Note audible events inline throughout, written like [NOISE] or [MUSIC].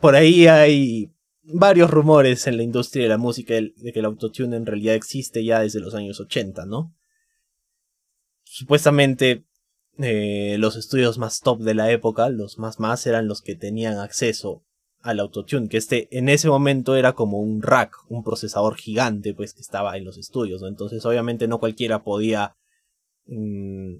por ahí hay varios rumores en la industria de la música de que el autotune en realidad existe ya desde los años 80, ¿no? Supuestamente eh, los estudios más top de la época, los más más, eran los que tenían acceso al autotune, que este en ese momento era como un rack, un procesador gigante, pues que estaba en los estudios. Entonces obviamente no cualquiera podía mm,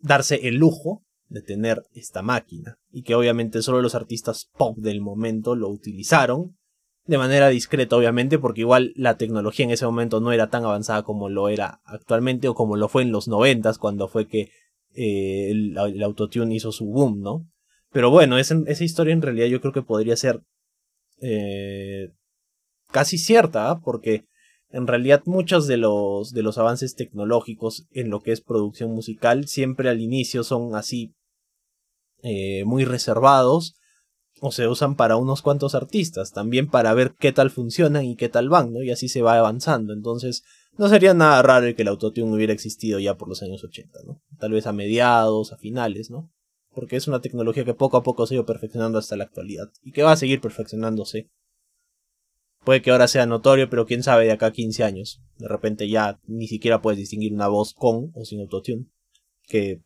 darse el lujo de tener esta máquina y que obviamente solo los artistas pop del momento lo utilizaron de manera discreta obviamente porque igual la tecnología en ese momento no era tan avanzada como lo era actualmente o como lo fue en los noventas cuando fue que eh, el, autotune hizo su boom, ¿no? Pero bueno, esa, esa historia en realidad yo creo que podría ser eh, casi cierta, ¿ah? porque en realidad muchos de los, de los avances tecnológicos en lo que es producción musical siempre al inicio son así eh, muy reservados o se usan para unos cuantos artistas, también para ver qué tal funcionan y qué tal van, ¿no? Y así se va avanzando. Entonces, no sería nada raro que el autotune hubiera existido ya por los años 80, ¿no? Tal vez a mediados, a finales, ¿no? Porque es una tecnología que poco a poco se ha ido perfeccionando hasta la actualidad y que va a seguir perfeccionándose. Puede que ahora sea notorio, pero quién sabe de acá a 15 años. De repente ya ni siquiera puedes distinguir una voz con o sin autotune. Que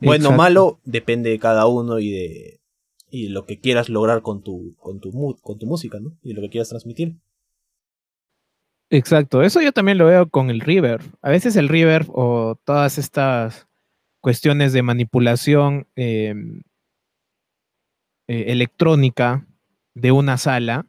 bueno o malo depende de cada uno y de y lo que quieras lograr con tu con tu con tu música, ¿no? Y lo que quieras transmitir. Exacto, eso yo también lo veo con el reverb. A veces el reverb o todas estas cuestiones de manipulación em, eh, electrónica de una sala,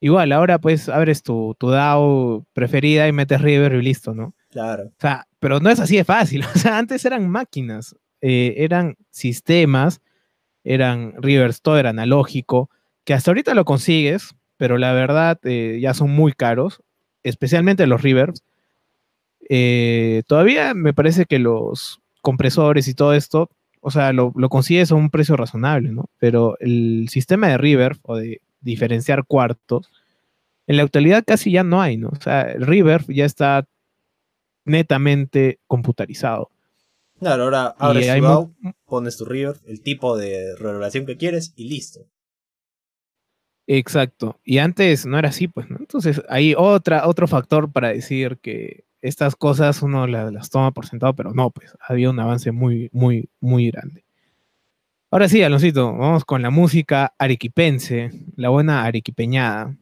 igual, ahora pues abres tu, tu DAO preferida y metes reverb y listo, ¿no? Claro. O sea, pero no es así de fácil. [LAUGHS] O sea, antes eran máquinas, eh, eran sistemas, eran reverbs, todo era analógico, que hasta ahorita lo consigues, pero la verdad eh, ya son muy caros especialmente los reverbs, eh, todavía me parece que los compresores y todo esto, o sea, lo, lo consigues a un precio razonable, ¿no? Pero el sistema de reverb o de diferenciar cuartos, en la actualidad casi ya no hay, ¿no? O sea, el reverb ya está netamente computarizado. Claro, ahora abres tu pones tu reverb, el tipo de reverberación que quieres y listo. Exacto. Y antes no era así, pues, ¿no? Entonces hay otra, otro factor para decir que estas cosas uno las, toma por sentado, pero no, pues había un avance muy, muy, muy grande. Ahora sí, Aloncito, vamos con la música arequipense, la buena arequipeñada.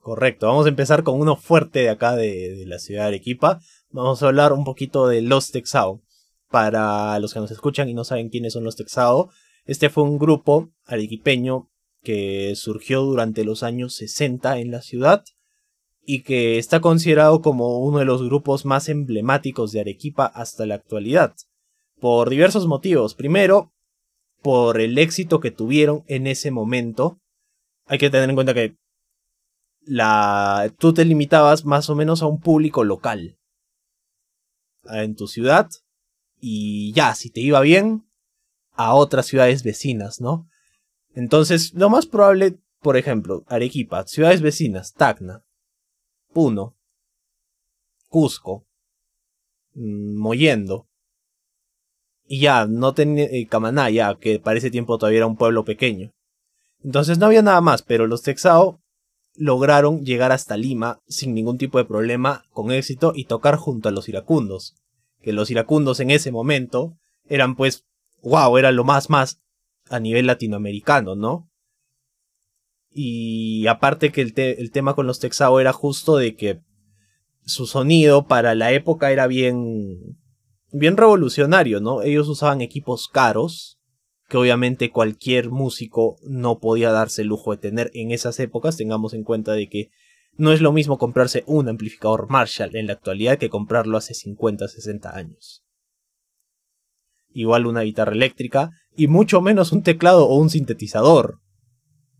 Correcto, vamos a empezar con uno fuerte de acá de, de la ciudad de Arequipa. Vamos a hablar un poquito de Los Texao. Para los que nos escuchan y no saben quiénes son los Texao, este fue un grupo arequipeño que surgió durante los años 60 en la ciudad y que está considerado como uno de los grupos más emblemáticos de Arequipa hasta la actualidad, por diversos motivos. Primero, por el éxito que tuvieron en ese momento. Hay que tener en cuenta que la tú te limitabas más o menos a un público local en tu ciudad y ya, si te iba bien, a otras ciudades vecinas, ¿no? Entonces, lo más probable, por ejemplo, Arequipa, ciudades vecinas, Tacna, Puno, Cusco, mm, Moyendo, y ya, no tenía eh, Camaná, ya, que para ese tiempo todavía era un pueblo pequeño. Entonces no había nada más, pero los Texao lograron llegar hasta Lima sin ningún tipo de problema, con éxito, y tocar junto a los iracundos. Que los iracundos en ese momento eran pues, wow, era lo más más a nivel latinoamericano, ¿no? Y aparte que el, el tema con los Texao era justo de que su sonido para la época era bien bien revolucionario, ¿no? Ellos usaban equipos caros que obviamente cualquier músico no podía darse el lujo de tener en esas épocas, tengamos en cuenta de que no es lo mismo comprarse un amplificador Marshall en la actualidad que comprarlo hace 50, 60 años. Igual una guitarra eléctrica y mucho menos un teclado o un sintetizador.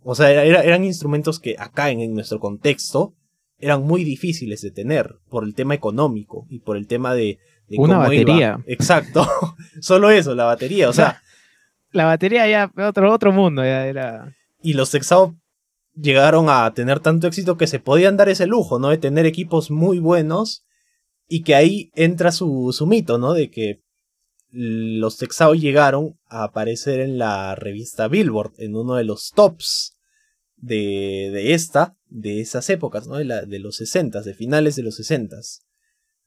O sea, eran instrumentos que acá en, nuestro contexto eran muy difíciles de tener por el tema económico y por el tema de... Una batería. Exacto. [LAUGHS] Solo eso, la batería. O sea... [LAUGHS] la batería ya, otro, otro mundo ya era... Y los Texao llegaron a tener tanto éxito que se podían dar ese lujo, ¿no? De tener equipos muy buenos y que ahí entra su, su mito, ¿no? De que los Texao llegaron a aparecer en la revista Billboard, en uno de los tops de, de esta, de esas épocas, ¿no? De, la, de los 60, de finales de los 60.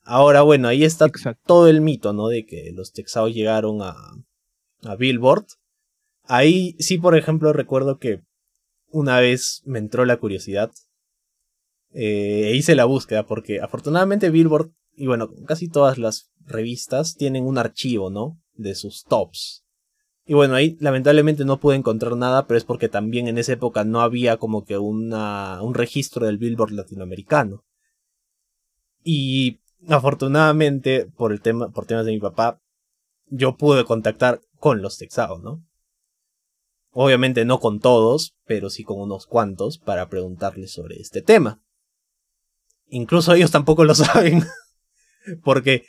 Ahora, bueno, ahí está todo el mito, ¿no? De que los Texaos llegaron a, a Billboard. Ahí sí, por ejemplo, recuerdo que una vez me entró la curiosidad eh, e hice la búsqueda porque afortunadamente Billboard y bueno, casi todas las revistas tienen un archivo, ¿no? De sus tops. Y bueno, ahí lamentablemente no pude encontrar nada, pero es porque también en esa época no había como que una, un registro del Billboard latinoamericano. Y afortunadamente, por el tema, por temas de mi papá, yo pude contactar con los Texaos, ¿no? Obviamente no con todos, pero sí con unos cuantos para preguntarles sobre este tema. Incluso ellos tampoco lo [LAUGHS] saben, porque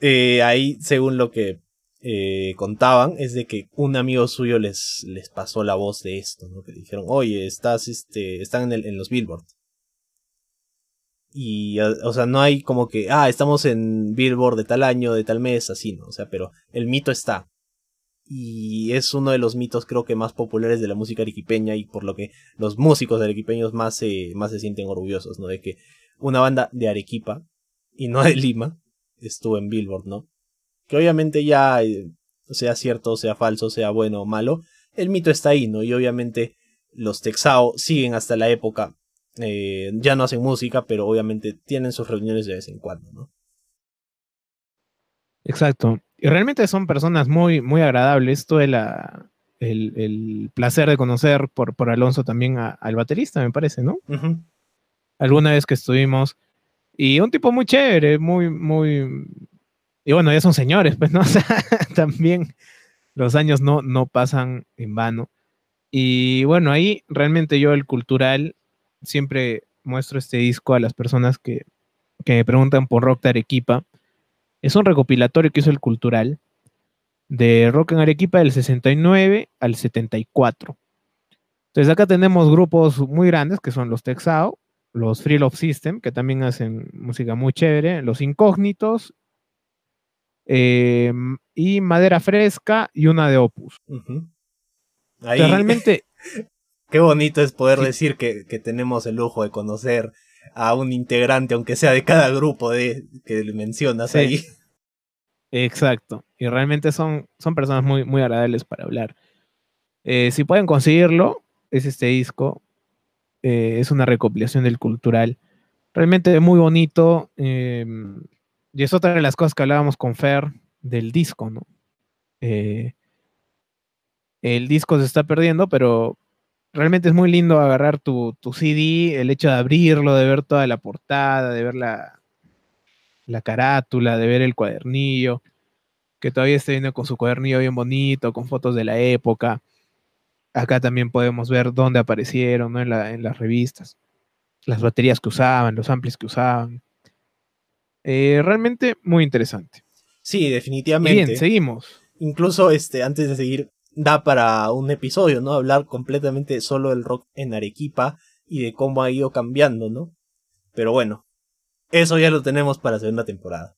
eh, ahí, según lo que eh, contaban es de que un amigo suyo les, les pasó la voz de esto, ¿no? Que dijeron, oye, estás, este, están en, en los Billboard. Y, o sea, no hay como que, ah, estamos en Billboard de tal año, de tal mes, así, ¿no? O sea, pero el mito está. Y es uno de los mitos creo que más populares de la música arequipeña y por lo que los músicos arequipeños más, más se sienten orgullosos, ¿no? De que una banda de Arequipa y no de Lima estuvo en Billboard, ¿no? que obviamente ya, eh, sea cierto, sea falso, sea bueno o malo, el mito está ahí, ¿no? Y obviamente los Texao siguen hasta la época, eh, ya no hacen música, pero obviamente tienen sus reuniones de vez en cuando, ¿no? Exacto. Y realmente son personas muy, muy agradables. Tuve la, el, el placer de conocer por, por Alonso también al baterista, me parece, ¿no? Alguna vez que estuvimos. Y un tipo muy chévere, muy, muy, y bueno, ya son señores, pues, ¿no? [LAUGHS] O sea, también los años no, no pasan en vano. Y bueno, ahí realmente yo el cultural siempre muestro este disco a las personas que, que me preguntan por Rock de Arequipa. Es un recopilatorio que hizo el cultural de Rock en Arequipa del 69 al 74. Entonces acá tenemos grupos muy grandes que son los Texao, los Free Love System, que también hacen música muy chévere, los Incógnitos Em, y madera fresca y una de opus. realmente... [LAUGHS] Qué bonito es poder decir que, que, tenemos el lujo de conocer a un integrante, aunque sea de cada grupo de, que mencionas ahí. Exacto. Y realmente son, son personas muy, muy agradables para hablar. Eh, si pueden conseguirlo, es este disco. Eh, es una recopilación del cultural. Realmente muy bonito. Em, y es otra de las cosas que hablábamos con Fer del disco, ¿no? Eh, el disco se está perdiendo, pero realmente es muy lindo agarrar tu, CD, el hecho de abrirlo, de ver toda la portada, de ver la, la carátula, de ver el cuadernillo, que todavía está viendo con su cuadernillo bien bonito, con fotos de la época. Acá también podemos ver dónde aparecieron ¿no? en, en las revistas, las baterías que usaban, los amplis que usaban. Eh, realmente muy interesante. Sí, definitivamente. Bien, seguimos. Incluso este, antes de seguir, da para un episodio, ¿no? Hablar completamente solo del rock en Arequipa y de cómo ha ido cambiando, ¿no? Pero bueno, eso ya lo tenemos para la segunda temporada.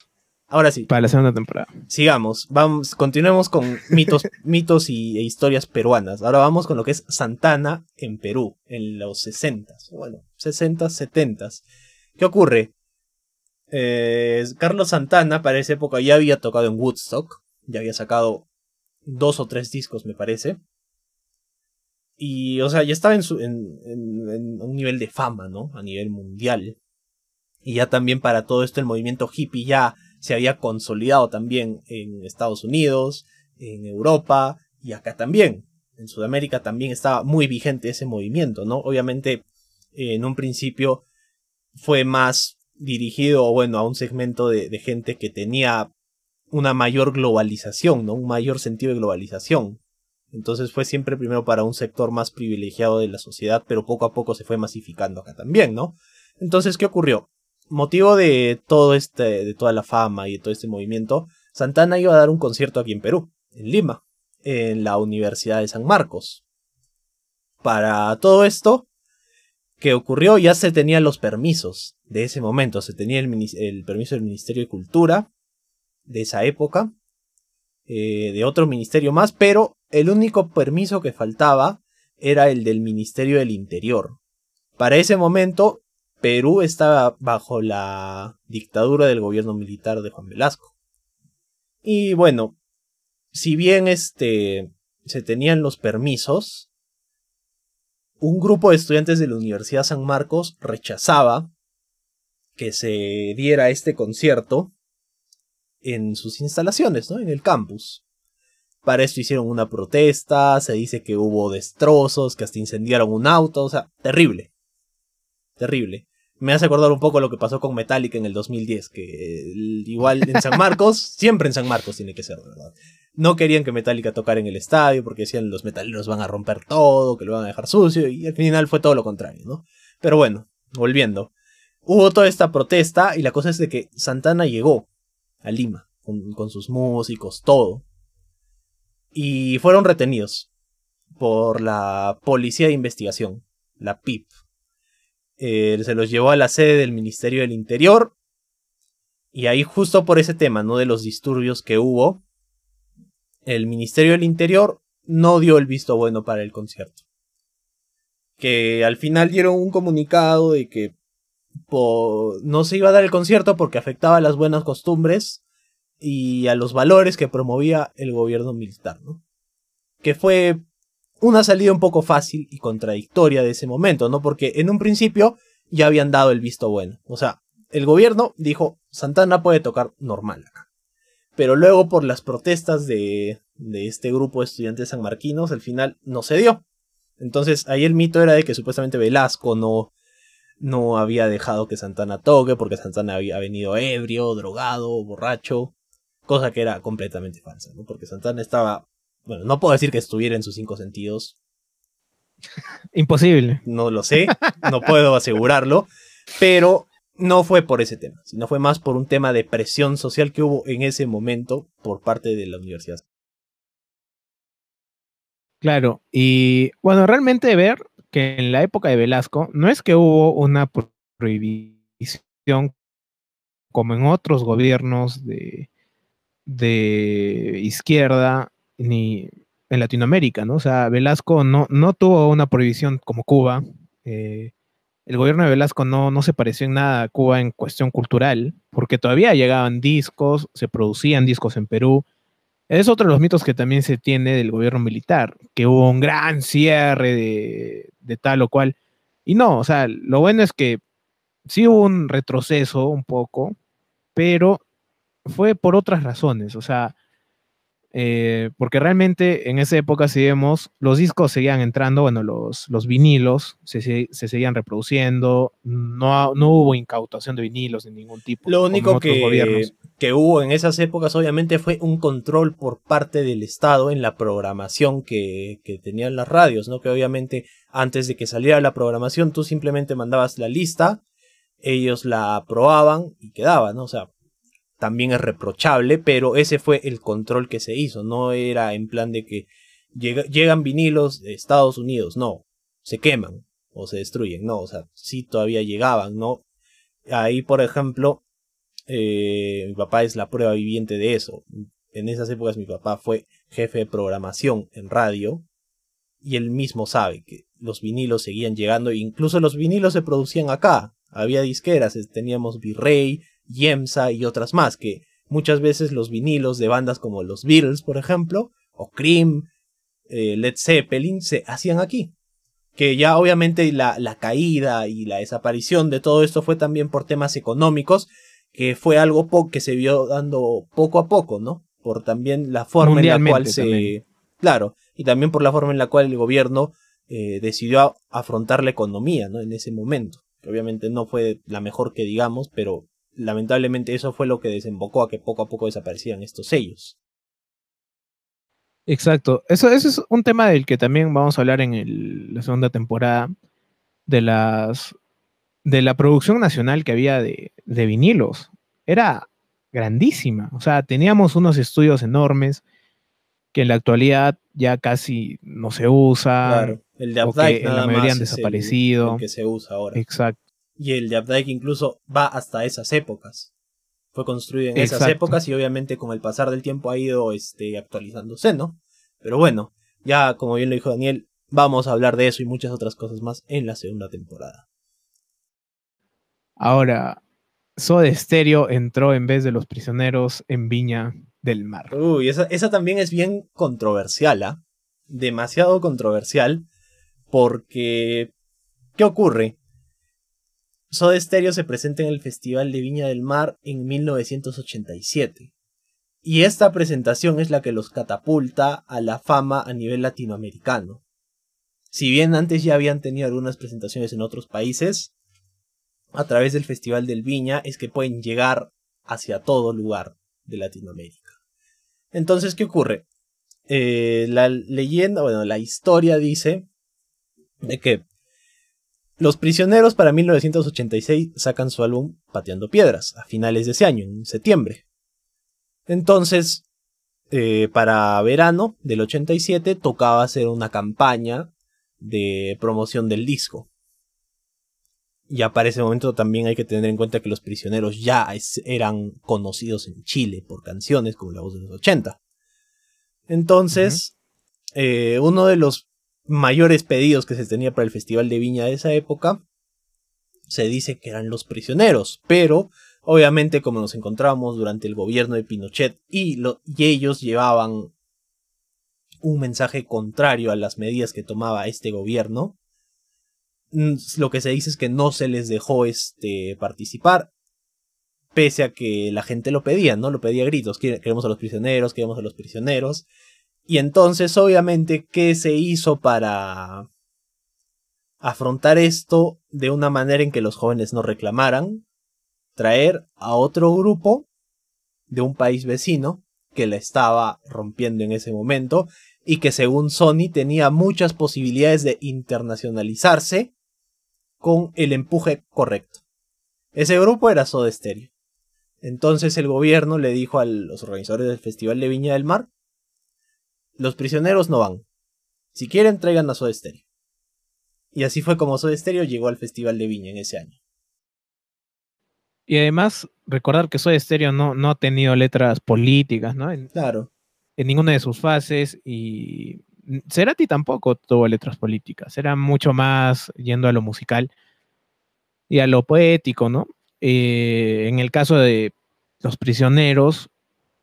Ahora sí. Para la segunda temporada. Sigamos, vamos, continuemos con mitos, [LAUGHS] mitos y, e historias peruanas. Ahora vamos con lo que es Santana en Perú, en los 60, bueno, 60, 70. ¿Qué ocurre? Eh, Carlos Santana para esa época ya había tocado en Woodstock, ya había sacado dos o tres discos me parece. Y, o sea, ya estaba en, su, en, un nivel de fama, ¿no? A nivel mundial. Y ya también para todo esto el movimiento hippie ya se había consolidado también en Estados Unidos, en Europa y acá también. En Sudamérica también estaba muy vigente ese movimiento, ¿no? Obviamente en un principio fue más dirigido, bueno, a un segmento de, gente que tenía una mayor globalización, ¿no? Un mayor sentido de globalización. Entonces fue siempre primero para un sector más privilegiado de la sociedad, pero poco a poco se fue masificando acá también, ¿no? Entonces, ¿qué ocurrió? Motivo de todo este, de toda la fama y de todo este movimiento, Santana iba a dar un concierto aquí en Perú, en Lima, en la Universidad de San Marcos. Para todo esto, que ocurrió, ya se tenían los permisos de ese momento, se tenía el, permiso del Ministerio de Cultura de esa época, eh, de otro ministerio más, pero el único permiso que faltaba era el del Ministerio del Interior. Para ese momento, Perú estaba bajo la dictadura del gobierno militar de Juan Velasco. Y bueno, si bien este se tenían los permisos, un grupo de estudiantes de la Universidad San Marcos rechazaba que se diera este concierto en sus instalaciones, ¿no? En el campus. Para esto hicieron una protesta, se dice que hubo destrozos, que hasta incendiaron un auto, o sea, terrible. Terrible. Me hace acordar un poco lo que pasó con Metallica en el 2010, que igual en San Marcos, [LAUGHS] siempre en San Marcos tiene que ser, ¿verdad? No querían que Metallica tocara en el estadio porque decían los metaleros van a romper todo, que lo van a dejar sucio, y al final fue todo lo contrario, ¿no? Pero bueno, volviendo. Hubo toda esta protesta y la cosa es de que Santana llegó a Lima con, sus músicos, todo. Y fueron retenidos por la Policía de Investigación, la PIP. Eh, se los llevó a la sede del Ministerio del Interior. Y ahí justo por ese tema, ¿no? De los disturbios que hubo, el Ministerio del Interior no dio el visto bueno para el concierto. Que al final dieron un comunicado de que no se iba a dar el concierto porque afectaba las buenas costumbres y a los valores que promovía el gobierno militar, ¿no? Que fue una salida un poco fácil y contradictoria de ese momento, ¿no? Porque en un principio ya habían dado el visto bueno. O sea, el gobierno dijo, Santana puede tocar normal acá pero luego por las protestas de, de este grupo de estudiantes sanmarquinos, al final no se dio. Entonces ahí el mito era de que supuestamente Velasco no, no había dejado que Santana toque porque Santana había venido ebrio, drogado, borracho, cosa que era completamente falsa, ¿no? Porque Santana estaba, bueno, no puedo decir que estuviera en sus cinco sentidos. Imposible. No lo sé, no puedo asegurarlo, pero no fue por ese tema, sino fue más por un tema de presión social que hubo en ese momento por parte de la universidad. Claro, y bueno, realmente ver que en la época de Velasco no es que hubo una prohibición como en otros gobiernos de, de izquierda ni en Latinoamérica, ¿no? O sea, Velasco no, no tuvo una prohibición como Cuba. Eh, el gobierno de Velasco no, no se pareció en nada a Cuba en cuestión cultural, porque todavía llegaban discos, se producían discos en Perú. Es otro de los mitos que también se tiene del gobierno militar, que hubo un gran cierre de, tal o cual. Y no, o sea, lo bueno es que sí hubo un retroceso un poco, pero fue por otras razones. O sea, eh, porque realmente en esa época, si vemos, los discos seguían entrando, bueno, los, los vinilos se, se, seguían reproduciendo, no, no hubo incautación de vinilos de ningún tipo. Lo único que, que hubo en esas épocas, obviamente, fue un control por parte del Estado en la programación que, que tenían las radios, ¿no? Que obviamente antes de que saliera la programación, tú simplemente mandabas la lista, ellos la aprobaban y quedaba, ¿no? O sea, también es reprochable, pero ese fue el control que se hizo, no era en plan de que llegan vinilos de Estados Unidos, no, se queman o se destruyen, no, o sea, sí todavía llegaban, ¿no? Ahí, por ejemplo, eh, mi papá es la prueba viviente de eso. En esas épocas mi papá fue jefe de programación en radio y él mismo sabe que los vinilos seguían llegando, incluso los vinilos se producían acá, había disqueras, teníamos Virrey, Yemsa y otras más, que muchas veces los vinilos de bandas como los Beatles, por ejemplo, o Cream, eh, Led Zeppelin, se hacían aquí. Que ya obviamente la, la caída y la desaparición de todo esto fue también por temas económicos, que fue algo que se vio dando poco a poco, ¿no? Por también la forma en la cual se... Claro, y también por la forma en la cual el gobierno eh, decidió afrontar la economía, ¿no? En ese momento. Que obviamente no fue la mejor que digamos, pero lamentablemente eso fue lo que desembocó a que poco a poco desaparecieran estos sellos. Exacto. Eso, eso es un tema del que también vamos a hablar en la segunda temporada de las de la producción nacional que había de, de, vinilos. Era grandísima. O sea, teníamos unos estudios enormes que en la actualidad ya casi no se usa. Claro. El de Updike, la mayoría han desaparecido. que se usa ahora. Exacto y el de Updike incluso va hasta esas épocas. Fue construido en esas épocas y obviamente con el pasar del tiempo ha ido este, actualizándose, ¿no? Pero bueno, ya como bien lo dijo Daniel, Vamos a hablar de eso y muchas otras cosas más en la segunda temporada. Ahora, Soda Stereo entró en vez de los prisioneros en Viña del Mar. Uy, esa, esa también es bien controversial, ¿ah? Demasiado controversial, porque... ¿Qué ocurre? Soda Stereo se presenta en el Festival de Viña del Mar en 1987. Y esta presentación es la que los catapulta a la fama a nivel latinoamericano. Si bien antes ya habían tenido algunas presentaciones en otros países, a través del Festival del Viña es que pueden llegar hacia todo lugar de Latinoamérica. Entonces, ¿qué ocurre? Eh, la leyenda, bueno, la historia dice de que los prisioneros para 1986 sacan su álbum Pateando Piedras a finales de ese año, en septiembre. Entonces, eh, para verano del 87 tocaba hacer una campaña de promoción del disco. Ya para ese momento también hay que tener en cuenta que los prisioneros ya eran conocidos en Chile por canciones como La Voz de los 80. Entonces, eh, uno de los mayores pedidos que se tenía para el Festival de Viña de esa época se dice que eran los prisioneros, pero obviamente como nos encontramos durante el gobierno de Pinochet y, ellos llevaban un mensaje contrario a las medidas que tomaba este gobierno, Mm, lo que se dice es que no se les dejó este, participar, pese a que la gente lo pedía, ¿no? Lo pedía a gritos, queremos a los prisioneros, queremos a los prisioneros. Y entonces, obviamente, ¿qué se hizo para afrontar esto de una manera en que los jóvenes no reclamaran? Traer a otro grupo de un país vecino que la estaba rompiendo en ese momento y que según Sony tenía muchas posibilidades de internacionalizarse con el empuje correcto. Ese grupo era Soda Stereo. Entonces el gobierno le dijo a los organizadores del Festival de Viña del Mar, los prisioneros no van. Si quieren, traigan a Soda Stereo. Y así fue como Soda Stereo llegó al Festival de Viña en ese año. Y además, recordar que Soda Stereo no, no ha tenido letras políticas, ¿no? claro. En ninguna de sus fases y Cerati tampoco tuvo letras políticas, era mucho más yendo a lo musical y a lo poético, ¿no? Eh, en el caso de los prisioneros,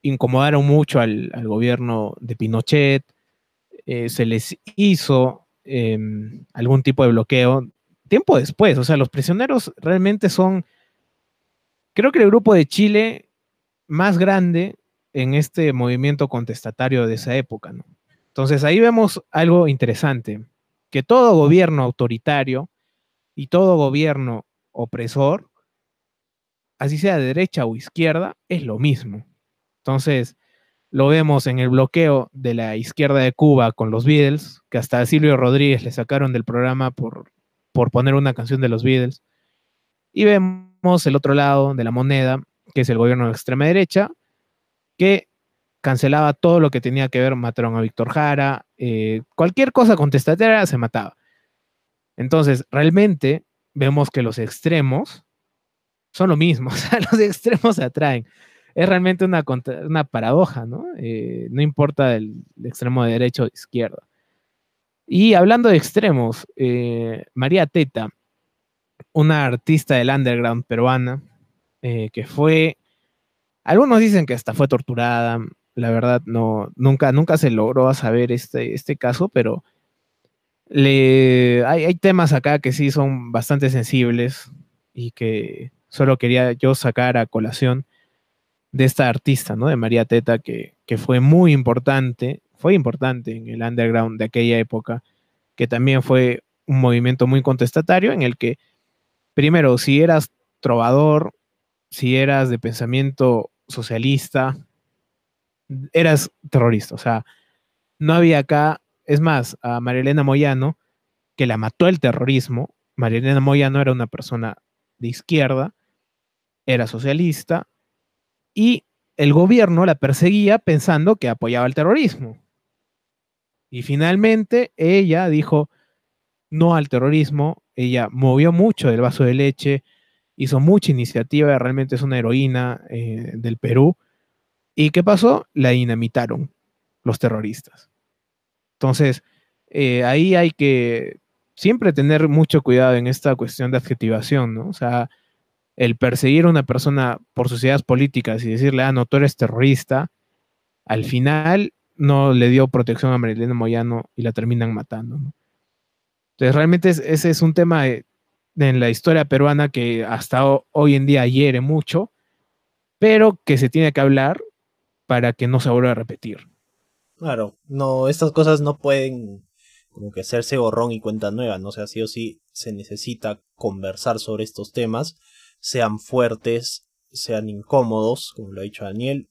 incomodaron mucho al, gobierno de Pinochet, eh, se les hizo em, algún tipo de bloqueo tiempo después, o sea, los prisioneros realmente son, creo que el grupo de Chile más grande en este movimiento contestatario de esa época, ¿no? Entonces ahí vemos algo interesante, que todo gobierno autoritario y todo gobierno opresor, así sea de derecha o izquierda, es lo mismo. Entonces, lo vemos en el bloqueo de la izquierda de Cuba con los Beatles, que hasta a Silvio Rodríguez le sacaron del programa por, por poner una canción de los Beatles. Y vemos el otro lado de la moneda, que es el gobierno de extrema derecha, que cancelaba todo lo que tenía que ver, mataron a Víctor Jara, eh, cualquier cosa contestataria se mataba. Entonces, realmente vemos que los extremos son lo mismo, [LAUGHS] o sea, los extremos se atraen. Es realmente una, una paradoja, ¿no? Eh, no importa el, extremo de derecha o izquierda. Y hablando de extremos, eh, María Teta, una artista del underground peruana, que fue, algunos dicen que hasta fue torturada, la verdad, no, nunca, nunca se logró saber este, este caso, pero le, hay, temas acá que sí son bastante sensibles y que solo quería yo sacar a colación de esta artista, ¿no? De María Teta, que, que fue muy importante, fue importante en el underground de aquella época, que también fue un movimiento muy contestatario en el que, primero, si eras trovador, si eras de pensamiento socialista, eras terrorista. O sea, no había acá, es más, a Marilena Moyano, que la mató el terrorismo. Marilena Moyano era una persona de izquierda, era socialista, y el gobierno la perseguía pensando que apoyaba el terrorismo. Y finalmente ella dijo no al terrorismo, ella movió mucho del vaso de leche, hizo mucha iniciativa, realmente es una heroína eh, del Perú ¿Y qué pasó? La dinamitaron los terroristas. Entonces, eh, ahí hay que siempre tener mucho cuidado en esta cuestión de adjetivación, ¿no? O sea, el perseguir a una persona por sus ideas políticas y decirle, ah, no, tú eres terrorista, al final no le dio protección a Marilena Moyano y la terminan matando. ¿no? Entonces, realmente ese es un tema en la historia peruana que hasta hoy en día hiere mucho, pero que se tiene que hablar para que no se vuelva a repetir. Claro, no, estas cosas no pueden como que hacerse borrón y cuenta nueva, ¿no? O sea, sí o sí se necesita conversar sobre estos temas sean fuertes, sean incómodos, como lo ha dicho Daniel,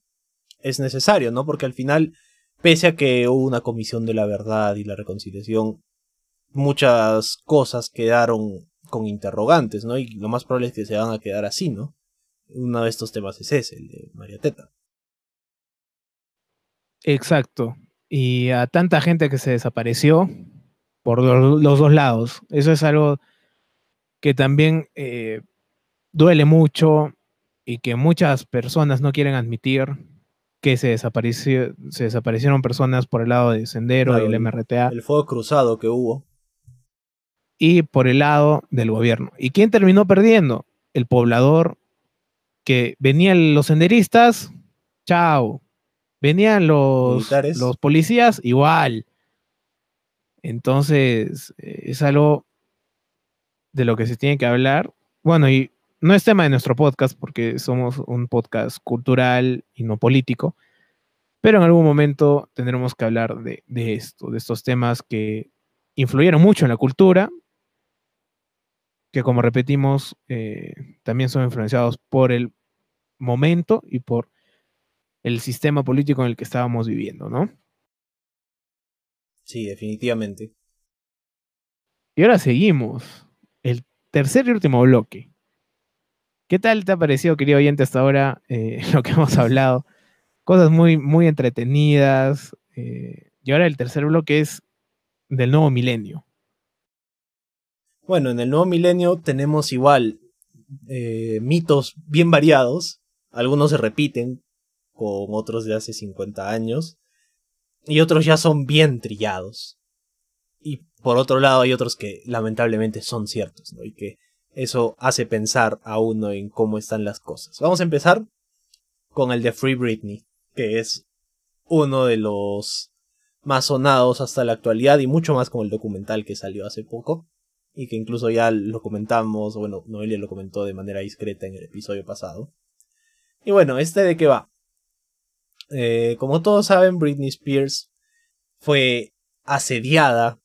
es necesario, ¿no? Porque al final, pese a que hubo una comisión de la verdad y la reconciliación, muchas cosas quedaron con interrogantes, ¿no? Y lo más probable es que se van a quedar así, ¿no? Uno de estos temas es ese, el de María Teta. Exacto. Y a tanta gente que se desapareció por los dos lados. Eso es algo que también eh, duele mucho y que muchas personas no quieren admitir que se, desapareció, se desaparecieron personas por el lado de Sendero y el MRTA. El fuego cruzado que hubo. Y por el lado del gobierno. ¿Y quién terminó perdiendo? El poblador que venían los senderistas, chao. Venían los, los policías, igual. Entonces, es algo de lo que se tiene que hablar. Bueno, y no es tema de nuestro podcast porque somos un podcast cultural y no político, pero en algún momento tendremos que hablar de, esto, de estos temas que influyeron mucho en la cultura, que como repetimos, eh, también son influenciados por el momento y por el sistema político en el que estábamos viviendo, ¿no? Sí, definitivamente. Y ahora seguimos. El tercer y último bloque. ¿Qué tal te ha parecido, querido oyente, hasta ahora eh, [LAUGHS] lo que hemos hablado? Cosas muy, muy entretenidas. Eh, y ahora el tercer bloque es del nuevo milenio. Bueno, en el nuevo milenio tenemos igual eh, mitos bien variados. Algunos se repiten con otros de hace 50 años. Y otros ya son bien trillados. Y por otro lado hay otros que lamentablemente son ciertos, ¿no? Y que eso hace pensar a uno en cómo están las cosas. Vamos a empezar con el de Free Britney, que es uno de los más sonados hasta la actualidad y mucho más con el documental que salió hace poco y que incluso ya lo comentamos, bueno, Noelia lo comentó de manera discreta en el episodio pasado. Y bueno, ¿este de qué va? Eh, como todos saben, Britney Spears fue asediada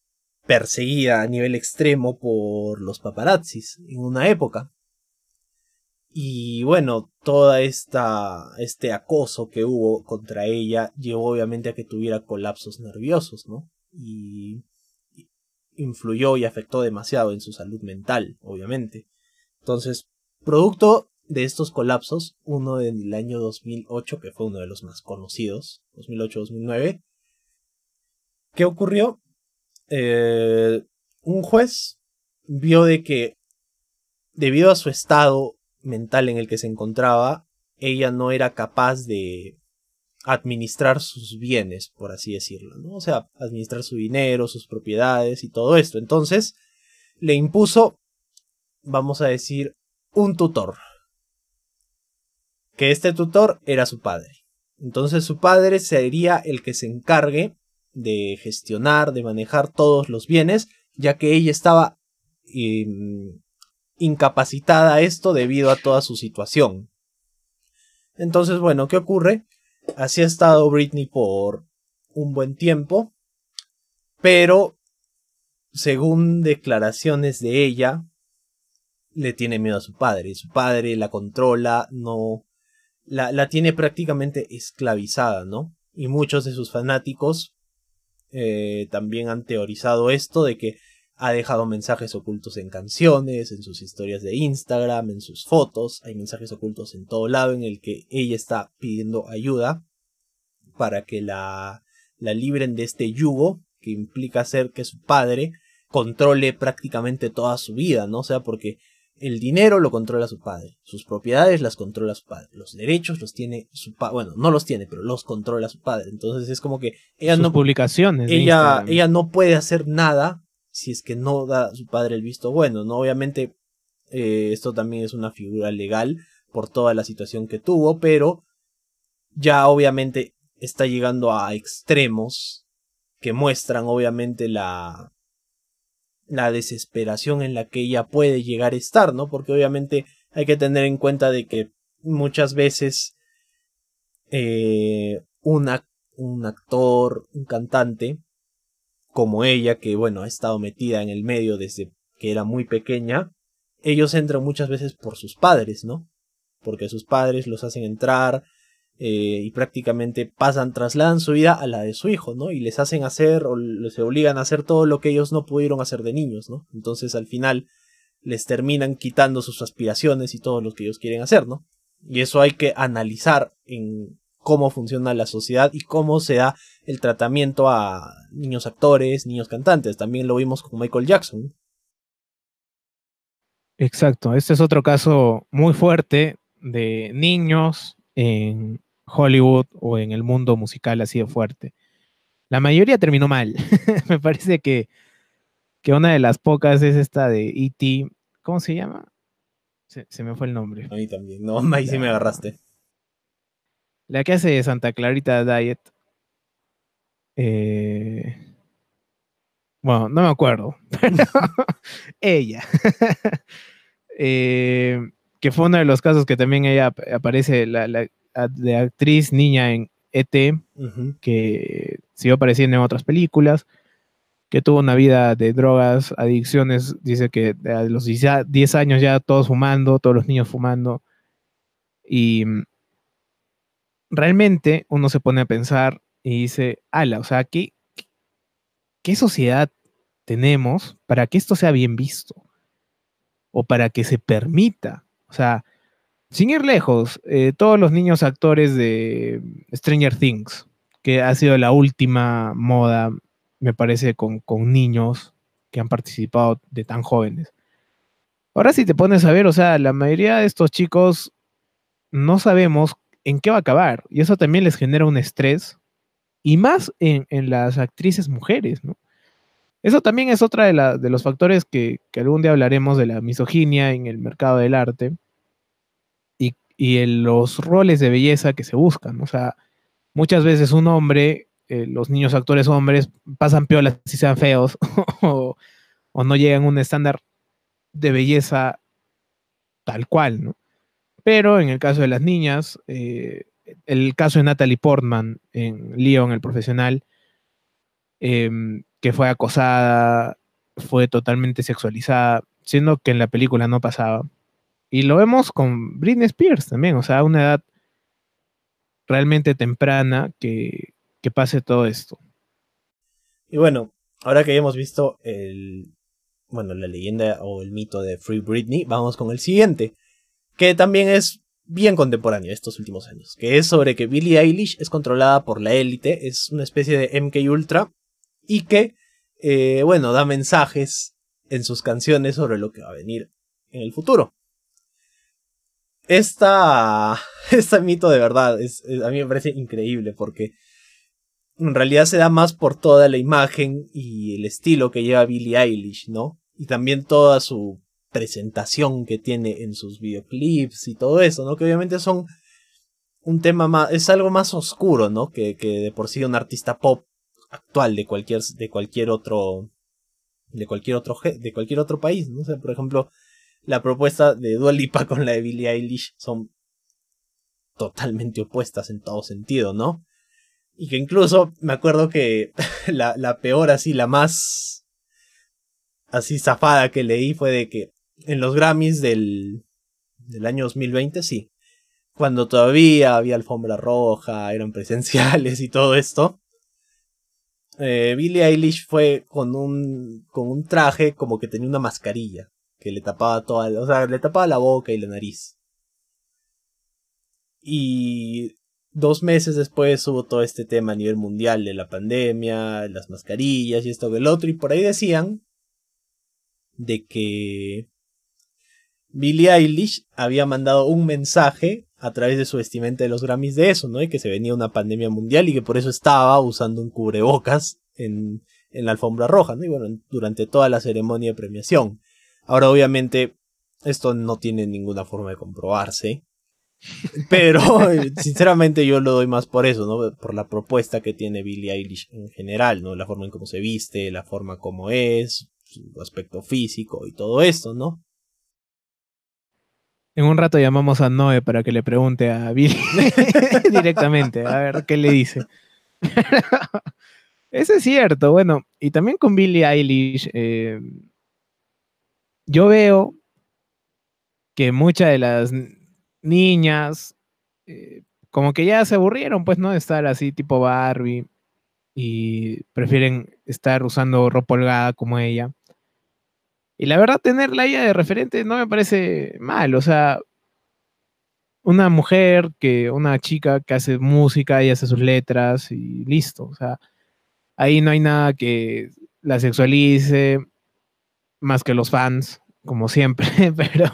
perseguida a nivel extremo por los paparazzis en una época. Y bueno, esta este acoso que hubo contra ella llevó obviamente a que tuviera colapsos nerviosos, ¿no? Y influyó y afectó demasiado en su salud mental, obviamente. Entonces, producto de estos colapsos, uno en el año 2008, que fue uno de los más conocidos, 2008-2009, ¿qué ocurrió? Eh, un juez vio de que debido a su estado mental en el que se encontraba, ella no era capaz de administrar sus bienes, por así decirlo, ¿no? O sea, administrar su dinero, sus propiedades y todo esto. Entonces, le impuso, vamos a decir, un tutor. Que este tutor era su padre. Entonces su padre sería el que se encargue de gestionar, de manejar todos los bienes, ya que ella estaba em, incapacitada a esto debido a toda su situación. Entonces, bueno, ¿qué ocurre? Así ha estado Britney por un buen tiempo, pero según declaraciones de ella, le tiene miedo a su padre. Su padre la controla, no. La, la tiene prácticamente esclavizada, ¿no? Y muchos de sus fanáticos eh, también han teorizado esto de que ha dejado mensajes ocultos en canciones, en sus historias de Instagram, en sus fotos, hay mensajes ocultos en todo lado en el que ella está pidiendo ayuda para que la, la libren de este yugo que implica ser que su padre controle prácticamente toda su vida, ¿no? O sea, porque el dinero lo controla su padre, sus propiedades las controla su padre, los derechos los tiene su padre, bueno, no los tiene, pero los controla su padre. Entonces es como que ella Sus no publicaciones. ella, ella no puede hacer nada si es que no da a su padre el visto bueno, ¿no? Obviamente, eh, esto también es una figura legal por toda la situación que tuvo, pero ya obviamente está llegando a extremos que muestran obviamente la la desesperación en la que ella puede llegar a estar, ¿no? Porque obviamente hay que tener en cuenta de que muchas veces eh, un, ac- un actor, un cantante, como ella, que bueno, ha estado metida en el medio desde que era muy pequeña, ellos entran muchas veces por sus padres, ¿no? Porque sus padres los hacen entrar eh, y prácticamente pasan, trasladan su vida a la de su hijo, ¿no? Y les hacen hacer o les obligan a hacer todo lo que ellos no pudieron hacer de niños, ¿no? Entonces al final les terminan quitando sus aspiraciones y todo lo que ellos quieren hacer, ¿no? Y eso hay que analizar en cómo funciona la sociedad y cómo se da el tratamiento a niños actores, niños cantantes. También lo vimos con Michael Jackson. Exacto, este es otro caso muy fuerte de niños en Hollywood o en el mundo musical así de fuerte. La mayoría terminó mal. [LAUGHS] Me parece que, que una de las pocas es esta de E.T. ¿Cómo se llama? Se, se me fue el nombre. A mí también. No, [LAUGHS] ahí sí me agarraste. La que hace Santa Clarita Diet. Eh, bueno, no me acuerdo. [LAUGHS] Pero ella. Eh, que fue uno de los casos que también ella ap- aparece la, la- a- de actriz niña en ET, Ujú. que siguió apareciendo en otras películas, que tuvo una vida de drogas, adicciones, dice que a los 10 10 años ya todos fumando, todos los niños fumando. Y mm, realmente uno se pone a pensar y dice, ala, o sea, ¿qué, qué sociedad tenemos para que esto sea bien visto? O para que se permita. O sea, sin ir lejos, eh, todos los niños actores de Stranger Things, que ha sido la última moda, me parece, con, niños que han participado de tan jóvenes. Ahora si te pones a ver, o sea, la mayoría de estos chicos no sabemos en qué va a acabar. Y eso también les genera un estrés. Y más en, las actrices mujeres, ¿no? Eso también es otra de los factores que, que algún día hablaremos de la misoginia en el mercado del arte y, en los roles de belleza que se buscan. O sea, muchas veces un hombre, eh, los niños actores hombres, pasan piolas si sean feos [LAUGHS] o, o no llegan a un estándar de belleza tal cual, ¿no? Pero en el caso de las niñas, eh, el caso de Natalie Portman en Leon, el profesional, em, que fue acosada, fue totalmente sexualizada, siendo que en la película no pasaba. Y lo vemos con Britney Spears también, o sea, una edad realmente temprana que, que pase todo esto. Y bueno, ahora que hemos visto el. Bueno, la leyenda o el mito de Free Britney, vamos con el siguiente. Que también es bien contemporáneo estos últimos años. Que es sobre que Billie Eilish es controlada por la élite. Es una especie de MK Ultra. Y que, eh, bueno, da mensajes en sus canciones sobre lo que va a venir en el futuro. Esta. [LAUGHS] Este mito de verdad es, a mí me parece increíble porque en realidad se da más por toda la imagen y el estilo que lleva Billie Eilish, ¿no? Y también toda su presentación que tiene en sus videoclips y todo eso, ¿no? Que obviamente son un tema más, es algo más oscuro, ¿no? Que, que de por sí un artista pop actual de cualquier, de cualquier otro, de cualquier otro, de cualquier otro país, ¿no? O sea, por ejemplo, la propuesta de Dua Lipa [LAUGHS] con la de Billie Eilish son totalmente opuestas en todo sentido, ¿no? Y que incluso me acuerdo que [LAUGHS] la, la peor así, la más así zafada que leí fue de que en los Grammys del, del año 2020, sí, cuando todavía había alfombra roja, eran [LAUGHS] presenciales y todo esto, eh, Billie Eilish fue con un, con un traje como que tenía una mascarilla que le tapaba toda, o sea, le tapaba la boca y la nariz. Y dos meses después hubo todo este tema a nivel mundial de la pandemia, las mascarillas y esto que el otro, y por ahí decían de que Billie Eilish había mandado un mensaje a través de su vestimenta de los Grammys de eso, ¿no? Y que se venía una pandemia mundial y que por eso estaba usando un cubrebocas en, en la alfombra roja, ¿no? Y bueno, durante toda la ceremonia de premiación. Ahora, obviamente, esto no tiene ninguna forma de comprobarse. Pero, [LAUGHS] sinceramente, yo lo doy más por eso, ¿no? Por la propuesta que tiene Billie Eilish en general, ¿no? La forma en cómo se viste, la forma como es, su aspecto físico y todo esto, ¿no? En un rato llamamos a Noé para que le pregunte a Billie [LAUGHS] directamente, a ver qué le dice. [LAUGHS] Eso es cierto, bueno, y también con Billie Eilish, eh, yo veo que muchas de las niñas eh, como que ya se aburrieron, pues, ¿no? De estar así tipo Barbie y prefieren estar usando ropa holgada como ella. Y la verdad, tenerla ella de referente no me parece mal, o sea, una mujer que, una chica que hace música y hace sus letras y listo, o sea, ahí no hay nada que la sexualice más que los fans, como siempre, [LAUGHS] pero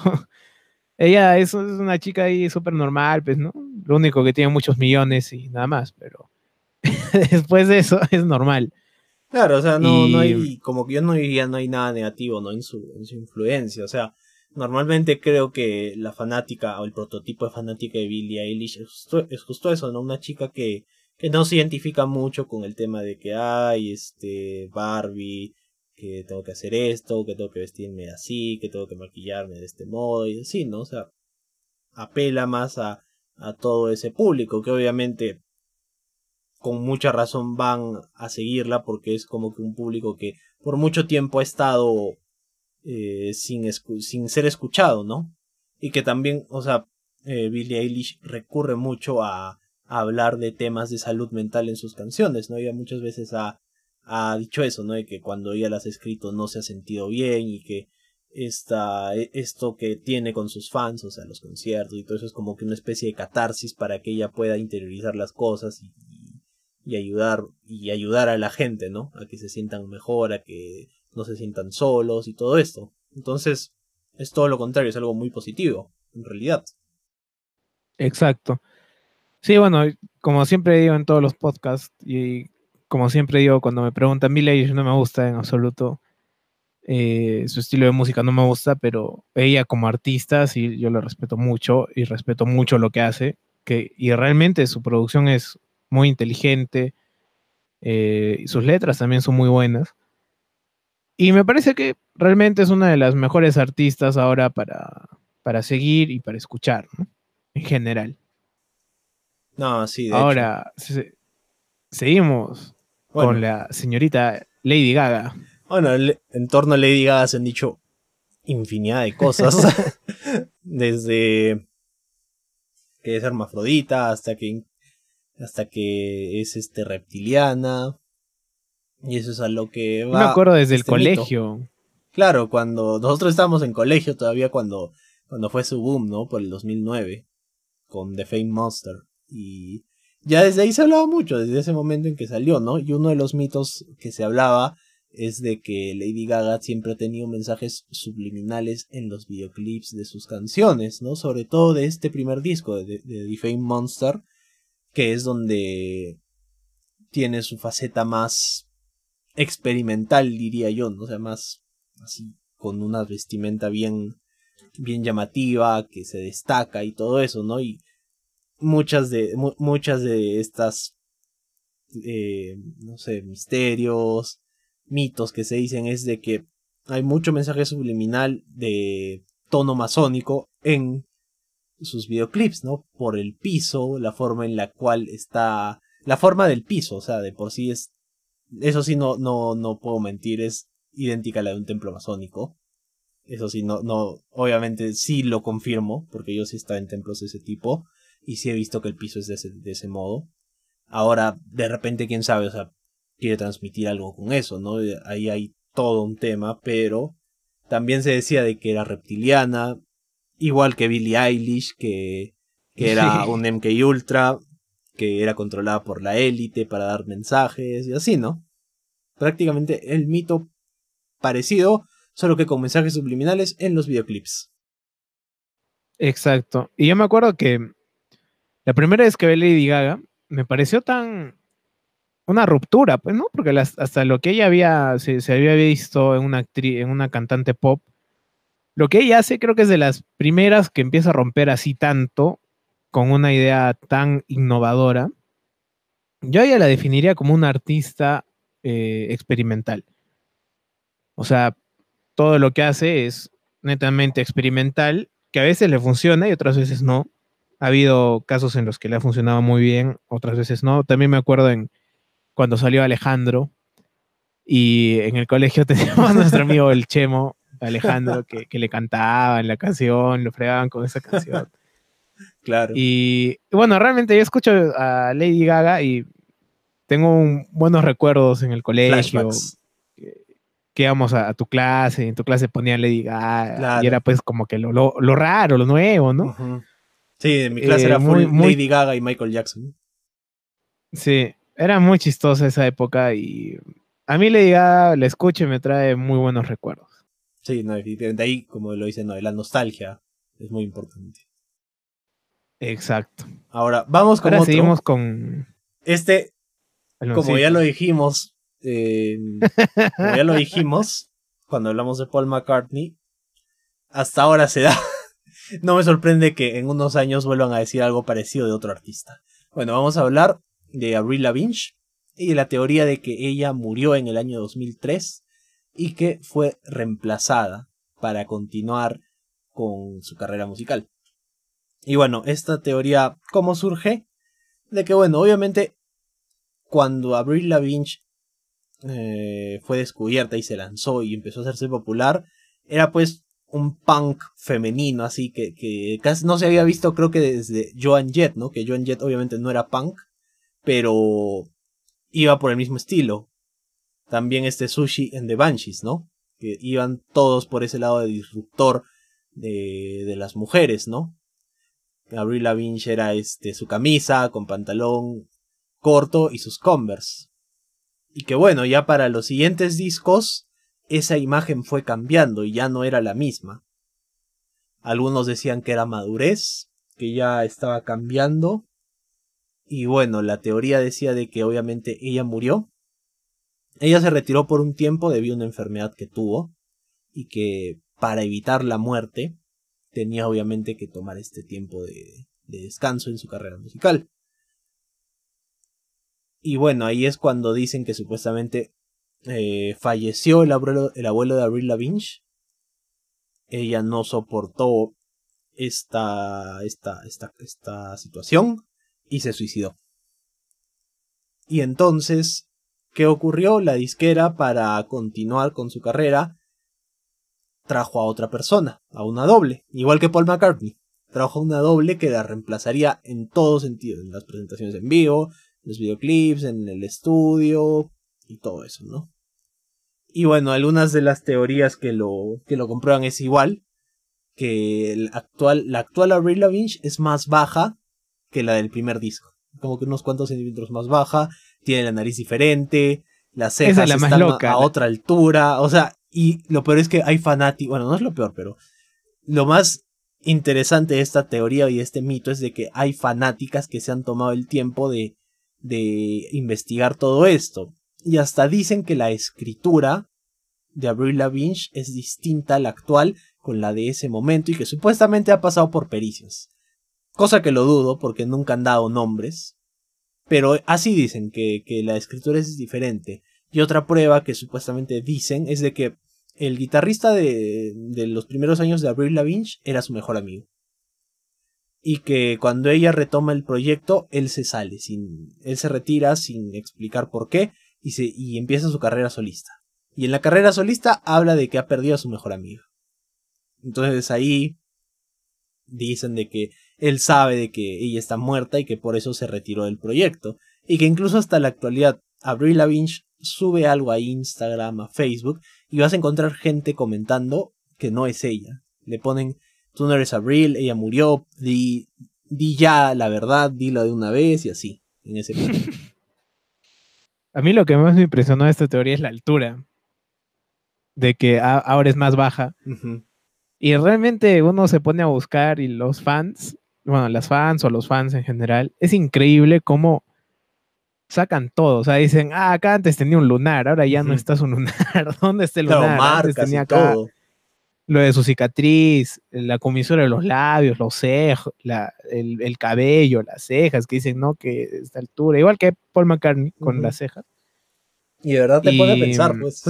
ella es, una chica ahí súper normal, pues, ¿no? Lo único que tiene muchos millones y nada más, pero [LAUGHS] después de eso es normal. Claro, o sea, no, no hay, como que yo no diría, no hay nada negativo, ¿no? En su, en su influencia, o sea, normalmente creo que la fanática o el prototipo de fanática de Billie Eilish es justo, es justo eso, ¿no? Una chica que, que no se identifica mucho con el tema de que hay, este, Barbie, que tengo que hacer esto, que tengo que vestirme así, que tengo que maquillarme de este modo y así, ¿no? O sea, apela más a, a todo ese público que obviamente con mucha razón van a seguirla porque es como que un público que por mucho tiempo ha estado eh, sin, sin ser escuchado, ¿no? Y que también, o sea, eh, Billie Eilish recurre mucho a, hablar de temas de salud mental en sus canciones, ¿no? Ella muchas veces ha, ha dicho eso, ¿no? De que cuando ella las ha escrito no se ha sentido bien y que esta, e, esto que tiene con sus fans, o sea, los conciertos y todo eso es como que una especie de catarsis para que ella pueda interiorizar las cosas y, y, ayudar y ayudar a la gente, ¿no? A que se sientan mejor, a que no se sientan solos y todo esto. Entonces, es todo lo contrario, es algo muy positivo, en realidad. Exacto. Sí, bueno, como siempre digo en todos los podcasts y como siempre digo, cuando me preguntan Billie no me gusta en absoluto. Eh, su estilo de música no me gusta, pero ella como artista sí yo la respeto mucho y respeto mucho lo que hace. Que, y realmente su producción es muy inteligente. Eh, y sus letras también son muy buenas. Y me parece que realmente es una de las mejores artistas ahora para, para seguir y para escuchar, ¿no? En general. No, sí, de Ahora, seguimos con la señorita Lady Gaga. Bueno, en torno a Lady Gaga se han dicho infinidad de cosas. [LAUGHS] Desde que es hermafrodita hasta que hasta que es este reptiliana. Y eso es a lo que va. me acuerdo desde el este colegio. Claro, cuando nosotros estábamos en colegio todavía cuando cuando fue su boom, ¿no? Por el 2009 con The Fame Monster y ya desde ahí se hablaba mucho, desde ese momento en que salió, ¿no? Y uno de los mitos que se hablaba es de que Lady Gaga siempre ha tenido mensajes subliminales en los videoclips de sus canciones, ¿no? Sobre todo de este primer disco, de, The Fame Monster, que es donde tiene su faceta más experimental, diría yo, ¿no? O sea, más así, con una vestimenta bien, bien llamativa, que se destaca y todo eso, ¿no? Y muchas de, muchas de estas, eh, no sé, misterios, mitos que se dicen es de que hay mucho mensaje subliminal de tono masónico en sus videoclips, ¿no? Por el piso, la forma en la cual está, la forma del piso, o sea, de por sí es, eso sí no, no, no puedo mentir, es idéntica a la de un templo masónico. Eso sí, no, no, obviamente sí lo confirmo, porque yo sí estaba en templos de ese tipo y sí he visto que el piso es de ese, de ese modo. Ahora, de repente, quién sabe, o sea, quiere transmitir algo con eso, ¿no? Ahí hay todo un tema, pero también se decía de que era reptiliana, igual que Billie Eilish, que, que era [LAUGHS] un MK Ultra, que era controlada por la élite para dar mensajes y así, ¿no? Prácticamente el mito parecido, solo que con mensajes subliminales en los videoclips. Exacto. Y yo me acuerdo que la primera vez que vi Lady Gaga me pareció tan una ruptura, pues, ¿no? Porque hasta lo que ella había, se, había visto en una actriz, en una cantante pop, lo que ella hace creo que es de las primeras que empieza a romper así tanto, con una idea tan innovadora. Yo ella la definiría como una artista eh, experimental. O sea, todo lo que hace es netamente experimental, que a veces le funciona y otras veces no. Ha habido casos en los que le ha funcionado muy bien, otras veces no. También me acuerdo en cuando salió Alejandro y en el colegio [LAUGHS] teníamos a nuestro amigo el Chemo, Alejandro, que, le cantaba en la canción, lo fregaban con esa canción. [LAUGHS] Claro. Y bueno, realmente yo escucho a Lady Gaga y tengo buenos recuerdos en el colegio. Que, íbamos a, tu clase, y en tu clase ponían Lady Gaga. Y era pues como que lo, lo, raro, lo nuevo, ¿no? Sí, en mi clase eh, era muy, Lady Gaga y Michael Jackson. Sí, era muy chistosa esa época y a mí Lady Gaga la escucho y me trae muy buenos recuerdos. Sí, no, definitivamente ahí, como lo dicen, no, la nostalgia es muy importante. Exacto. Ahora, vamos con Ahora seguimos con... Este, como ya lo dijimos, como ya lo dijimos, cuando hablamos de Paul McCartney, hasta ahora se da. No me sorprende que en unos años vuelvan a decir algo parecido de otro artista. Bueno, vamos a hablar de Avril Lavigne y la teoría de que ella murió en el año 2003 y que fue reemplazada para continuar con su carrera musical. Y bueno, esta teoría, ¿cómo surge? De que, bueno, obviamente, cuando Avril Lavigne eh, fue descubierta y se lanzó y empezó a hacerse popular, era pues un punk femenino, así que, que casi no se había visto, creo que desde Joan Jett, ¿no? Que Joan Jett obviamente no era punk, pero iba por el mismo estilo. También este Sushi en The Banshees, ¿no? Que iban todos por ese lado de disruptor de, de las mujeres, ¿no? Avril Lavigne era este, su camisa con pantalón corto y sus Converse. Y que bueno, ya para los siguientes discos, esa imagen fue cambiando y ya no era la misma. Algunos decían que era madurez, que ya estaba cambiando, y bueno, la teoría decía de que obviamente ella murió. Ella se retiró por un tiempo debido a una enfermedad que tuvo y que para evitar la muerte tenía obviamente que tomar este tiempo de, descanso en su carrera musical. Y bueno, ahí es cuando dicen que supuestamente eh, falleció el abuelo, el abuelo de Avril Lavigne. Ella no soportó esta, esta, esta, esta situación y se suicidó. Y entonces, ¿qué ocurrió? La disquera, para continuar con su carrera, trajo a otra persona, a una doble, igual que Paul McCartney. Trajo a una doble que la reemplazaría en todo sentido, en las presentaciones en vivo, en los videoclips, en el estudio y todo eso, ¿no? Y bueno, algunas de las teorías que lo, que lo comprueban es igual, que el actual, la actual Avril Lavigne es más baja que la del primer disco. Como que unos cuantos centímetros más baja, tiene la nariz diferente, las cejas están a otra altura, o sea, y lo peor es que hay fanáticos, bueno, no es lo peor, pero lo más interesante de esta teoría y de este mito es de que hay fanáticas que se han tomado el tiempo de, de investigar todo esto. Y hasta dicen que la escritura de Avril Lavigne es distinta a la actual con la de ese momento y que supuestamente ha pasado por pericias. Cosa que lo dudo porque nunca han dado nombres. Pero así dicen que, que la escritura es diferente. Y otra prueba que supuestamente dicen es de que el guitarrista de, de los primeros años de Avril Lavigne era su mejor amigo. Y que cuando ella retoma el proyecto, él se sale, sin, él se retira sin explicar por qué y, se, y empieza su carrera solista. Y en la carrera solista habla de que ha perdido a su mejor amigo. Entonces ahí dicen de que él sabe de que ella está muerta y que por eso se retiró del proyecto. Y que incluso hasta la actualidad Avril Lavigne sube algo a Instagram, a Facebook, y vas a encontrar gente comentando que no es ella. Le ponen, tú no eres Avril, ella murió, di, di ya la verdad, dilo de una vez y así, en ese [LAUGHS] A mí lo que más me impresionó de esta teoría es la altura. De que ahora es más baja Y realmente uno se pone a buscar y los fans, bueno, las fans o los fans en general, es increíble cómo sacan todo. O sea, dicen, ah, acá antes tenía un lunar, ahora ya no estás un [LAUGHS] lunar. ¿Dónde está el lunar? antes tenía acá lo de su cicatriz, la comisura de los labios, los cejos, el, cabello, las cejas, que dicen, no, que esta altura, igual que Paul McCartney con las cejas. Y de verdad te pone a pensar, pues.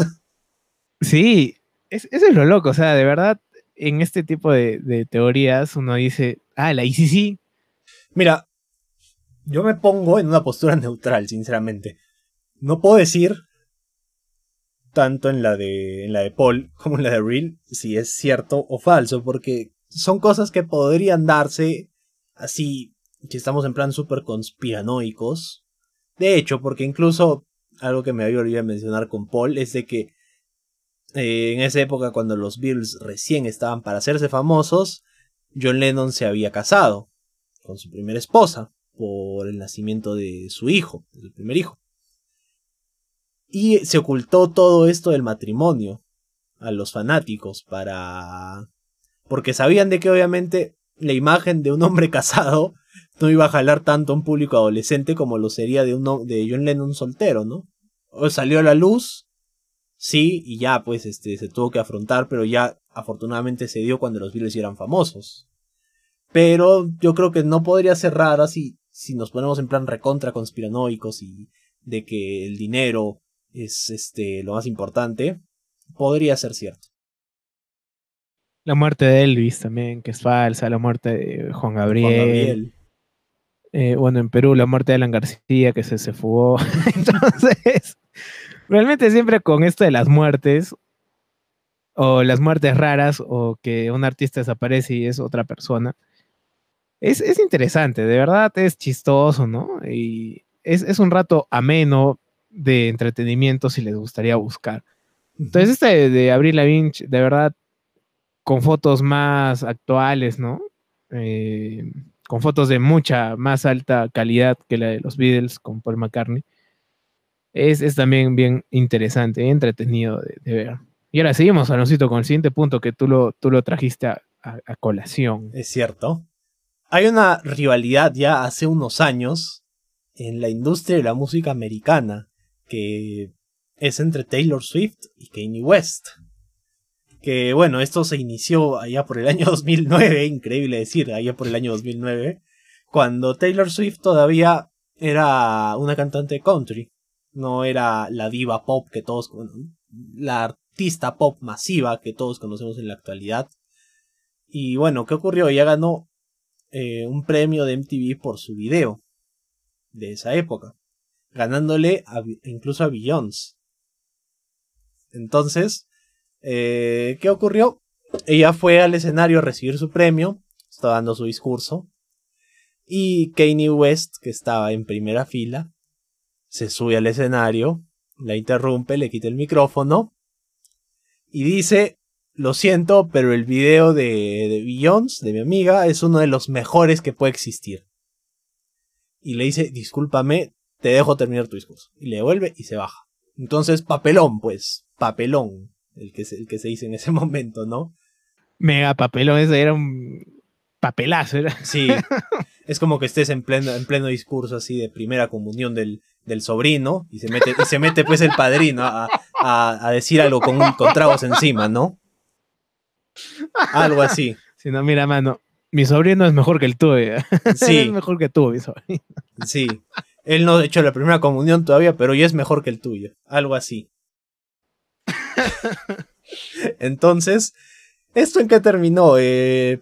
Sí, eso es lo loco, o sea, de verdad, en este tipo de, teorías uno dice, ah, la ICC. Mira, yo me pongo en una postura neutral, sinceramente. No puedo decir tanto en la de en la de Paul como en la de Real si es cierto o falso, porque son cosas que podrían darse así si estamos en plan súper conspiranoicos. De hecho, porque incluso algo que me había olvidado mencionar con Paul es de que eh, en esa época cuando los Beatles recién estaban para hacerse famosos, John Lennon se había casado con su primera esposa por el nacimiento de su hijo, del primer hijo. Y se ocultó todo esto del matrimonio a los fanáticos para... porque sabían de que obviamente la imagen de un hombre [LAUGHS] casado no iba a jalar tanto a un público adolescente como lo sería de, un, de John Lennon soltero, ¿no? O salió a la luz, sí, y ya pues este, se tuvo que afrontar, pero ya afortunadamente se dio cuando los Beatles eran famosos. Pero yo creo que no podría ser rara si, si nos ponemos en plan recontra conspiranoicos y de que el dinero es este lo más importante, podría ser cierto. La muerte de Elvis también, que es falsa, la muerte de Juan Gabriel. Eh, bueno, en Perú la muerte de Alan García, que se, se fugó. [LAUGHS] Entonces, realmente siempre con esto de las muertes, o las muertes raras, o que un artista desaparece y es otra persona, es, es interesante, de verdad es chistoso, ¿no? Y es, es un rato ameno, de entretenimiento si les gustaría buscar. Entonces, este de Abril Lavigne, de verdad, con fotos más actuales, ¿no? Eh, con fotos de mucha más alta calidad que la de los Beatles con Paul McCartney. Es, también bien interesante y entretenido de, ver. Y ahora seguimos, Aloncito, con el siguiente punto que tú lo, tú lo trajiste a, a colación. Es cierto. Hay una rivalidad ya hace unos años en la industria de la música americana que es entre Taylor Swift y Kanye West. Que bueno, esto se inició allá por el año [LAUGHS] 2009, increíble decir, allá por el año 2009, cuando Taylor Swift todavía era una cantante country, no era la diva pop que todos, la artista pop masiva que todos conocemos en la actualidad. Y bueno, ¿qué ocurrió? Ella ganó eh, un premio de MTV por su video de esa época ganándole incluso a Beyoncé. Entonces, eh, ¿qué ocurrió? Ella fue al escenario a recibir su premio, estaba dando su discurso, y Kanye West, que estaba en primera fila, se sube al escenario, la interrumpe, le quita el micrófono, y dice, lo siento, pero el video de, de de mi amiga, es uno de los mejores que puede existir. Y le dice, discúlpame, te dejo terminar tu discurso. Y le devuelve y se baja. Entonces, papelón, pues, papelón, el que se, el que se dice en ese [LAUGHS] momento, ¿no? Mega papelón, ese era un papelazo, era. Sí, es como que estés en pleno, en pleno discurso así de primera comunión del, del sobrino y se mete, y se mete pues el padrino a, a, decir algo con, con tragos encima, ¿no? Algo así. Si no, mira, mano, mi sobrino es mejor que el tuyo. Sí. [LAUGHS] es mejor que tú, mi sobrino. Sí. Él no ha hecho la primera comunión todavía, pero ya es mejor que el tuyo. Algo así. [LAUGHS] Entonces, ¿esto en qué terminó? Eh,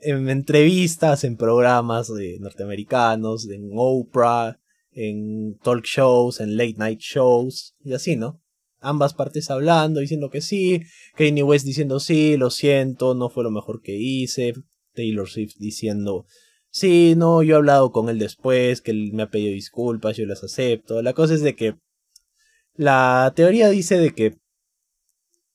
en entrevistas, en programas de norteamericanos, en Oprah, en talk shows, en late night shows, y así, ¿no? Ambas partes hablando, diciendo que sí, Kanye West diciendo sí, lo siento, no fue lo mejor que hice, Taylor Swift diciendo sí, no, yo he hablado con él después, que él me ha pedido disculpas, yo las acepto. La cosa es de que la teoría dice de que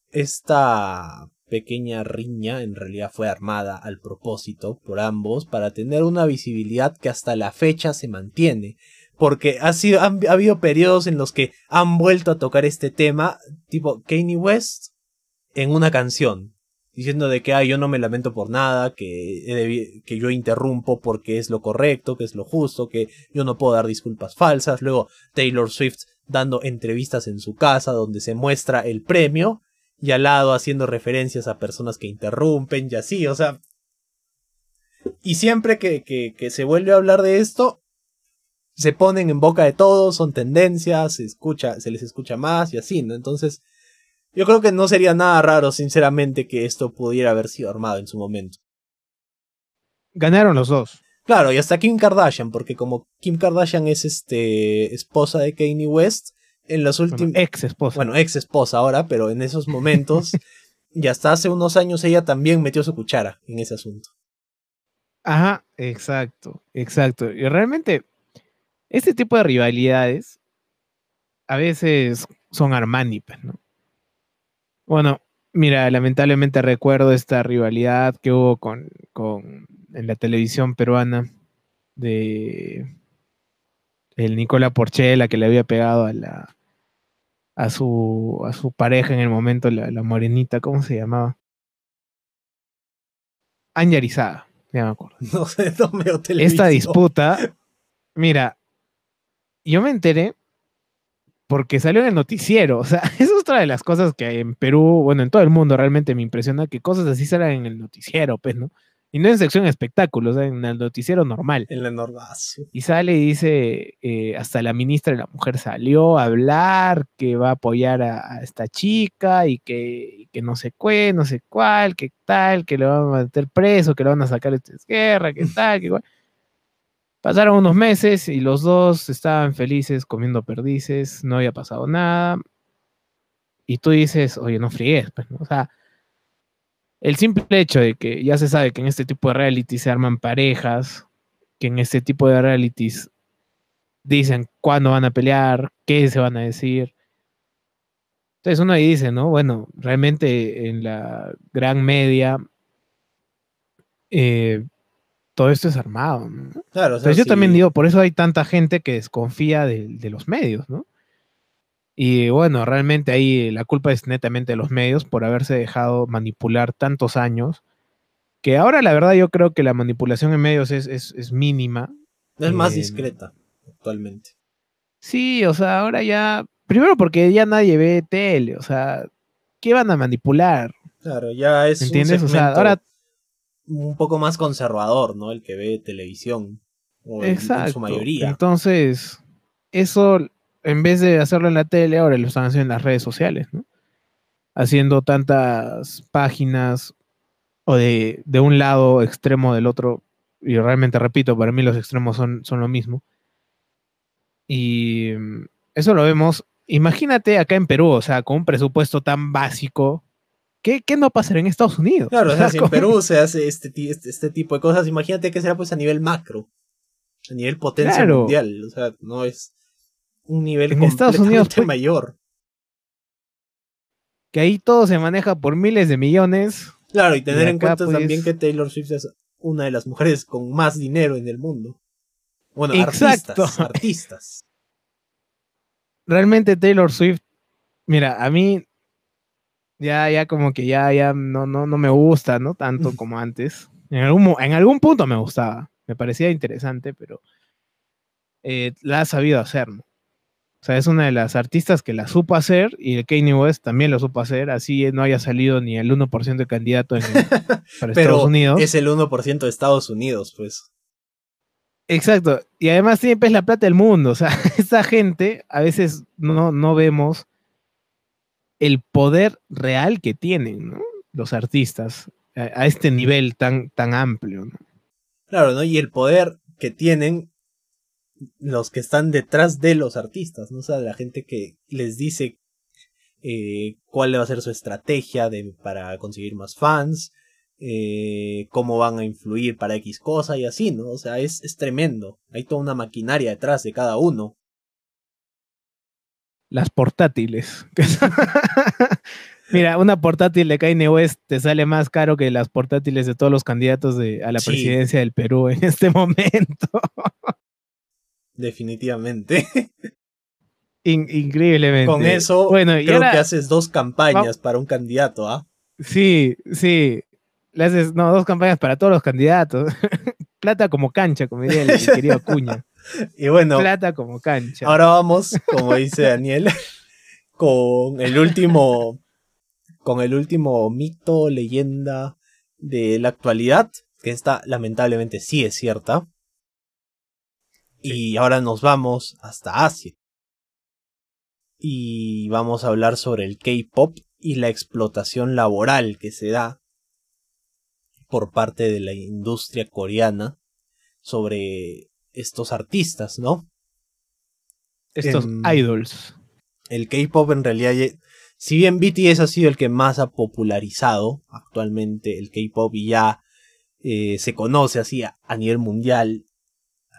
esta pequeña riña en realidad fue armada al propósito por ambos para tener una visibilidad que hasta la fecha se mantiene. Porque ha, sido, ha habido periodos en los que han vuelto a tocar este tema, tipo Kanye West, en una canción. Diciendo de que yo no me lamento por nada, que, que yo interrumpo porque es lo correcto, que es lo justo, que yo no puedo dar disculpas falsas. Luego Taylor Swift dando entrevistas en su casa donde se muestra el premio y al lado haciendo referencias a personas que interrumpen y así, o sea... Y siempre que, que, que se vuelve a hablar de esto, se ponen en boca de todos, son tendencias, se escucha, se les escucha más y así, ¿no? Entonces, yo creo que no sería nada raro, sinceramente, que esto pudiera haber sido armado en su momento. Ganaron los dos. Claro, y hasta Kim Kardashian, porque como Kim Kardashian es este esposa de Kanye West, en los últimos... ex esposa. Bueno, ex esposa ahora, pero en esos momentos, [LAUGHS] y hasta hace unos años ella también metió su cuchara en ese asunto. Ajá, exacto, exacto. Y realmente, este tipo de rivalidades a veces son Armani, ¿no? Bueno, mira, lamentablemente recuerdo esta rivalidad que hubo con, con en la televisión peruana de el Nicola Porchela que le había pegado a la a su a su pareja en el momento la, morenita, ¿cómo se llamaba? Anyarizada, ya me acuerdo. [LAUGHS] No sé, no veo televisión. Esta disputa, mira, yo me enteré porque salió en el noticiero. O sea, [LAUGHS] es otra de las cosas que en Perú, bueno, en todo el mundo realmente me impresiona que cosas así salen en el noticiero, pues, ¿no? Y no en sección espectáculos, en el noticiero normal. En la normazo. Y sale y dice, eh, hasta la ministra de la mujer salió a hablar que va a apoyar a, esta chica y que, que, no sé qué, no sé cuál, que tal, que le van a meter preso, que le van a sacar esta guerra, que [LAUGHS] tal, que igual. Pasaron unos meses y los dos estaban felices comiendo perdices, no había pasado nada. Y tú dices, oye, no fríes, pues, O sea, el simple hecho de que ya se sabe que en este tipo de reality se arman parejas, que en este tipo de realities dicen cuándo van a pelear, qué se van a decir. Entonces uno ahí dice, ¿no? Bueno, realmente en la gran media eh, todo esto es armado. ¿no? Claro, yo también digo, por eso hay tanta gente que desconfía de, los medios, ¿no? Y bueno, realmente ahí la culpa es netamente de los medios por haberse dejado manipular tantos años, que ahora la verdad yo creo que la manipulación en medios es, es, mínima. Es más eh, discreta actualmente. Sí, o sea, ahora ya, primero porque ya nadie ve tele, o sea, ¿qué van a manipular? Claro, ya es... ¿Entiendes? o sea, ahora un poco más conservador, ¿no? El que ve televisión. Exacto. En su mayoría. Entonces, eso, en vez de hacerlo en la tele, ahora lo están haciendo en las redes sociales, ¿no? Haciendo tantas páginas o de, de un lado extremo del otro. Y realmente repito, para mí los extremos son, son lo mismo. Y mm, eso lo vemos. Imagínate acá en Perú, o sea, con un presupuesto tan básico ¿Qué, ¿Qué, no pasará en Estados Unidos? Claro, o sea, si en Perú se hace este, este, este, tipo de cosas, imagínate que será pues a nivel macro, a nivel potencia mundial, o sea, no es un nivel en Estados Unidos pues, mayor. Que ahí todo se maneja por miles de millones. Claro, y tener en cuenta pues, también que Taylor Swift es una de las mujeres con más dinero en el mundo. Bueno, artistas, artistas. [LAUGHS] Realmente Taylor Swift, mira, a mí ya, ya como que ya, ya no, no, no me gusta, ¿no? Tanto como antes. En algún, en algún punto me gustaba, me parecía interesante, pero eh, la ha sabido hacer, ¿no? O sea, es una de las artistas que la supo hacer y el Kanye West también lo supo hacer, así no haya salido ni el 1% de candidato en, [LAUGHS] para Estados Unidos. Es el 1% de Estados Unidos, pues. Exacto, y además siempre es la plata del mundo, o sea, [LAUGHS] esa gente a veces no, no vemos el poder real que tienen los artistas a, este nivel tan, tan amplio. Claro, ¿no? Y el poder que tienen los que están detrás de los artistas, ¿no? O la gente que les dice eh, cuál va a ser su estrategia de, para conseguir más fans, eh, cómo van a influir para X cosa y así, ¿no? O sea, es, es tremendo. Hay toda una maquinaria detrás de cada uno las portátiles. [LAUGHS] Mira, una portátil de Kanye West te sale más caro que las portátiles de todos los candidatos de, a la presidencia del Perú en [LAUGHS] este momento. Definitivamente. increíblemente. Con eso bueno, creo que haces dos campañas para un candidato, ¿ah? Sí, sí. Le haces, no, dos campañas para todos los candidatos. [LAUGHS] Plata como cancha, como diría el, querido Acuña. Y bueno. Plata como cancha. Ahora vamos, como dice Daniel, [LAUGHS] con el último. Con el último mito, leyenda de la actualidad. Que esta lamentablemente sí es cierta. Y ahora nos vamos hasta Asia. Y vamos a hablar sobre el K-pop y la explotación laboral que se da por parte de la industria coreana sobre estos artistas, ¿no? Estos Em, idols. El K-pop en realidad, si bien BTS ha sido el que más ha popularizado actualmente el K-pop y ya eh, se conoce así a, a nivel mundial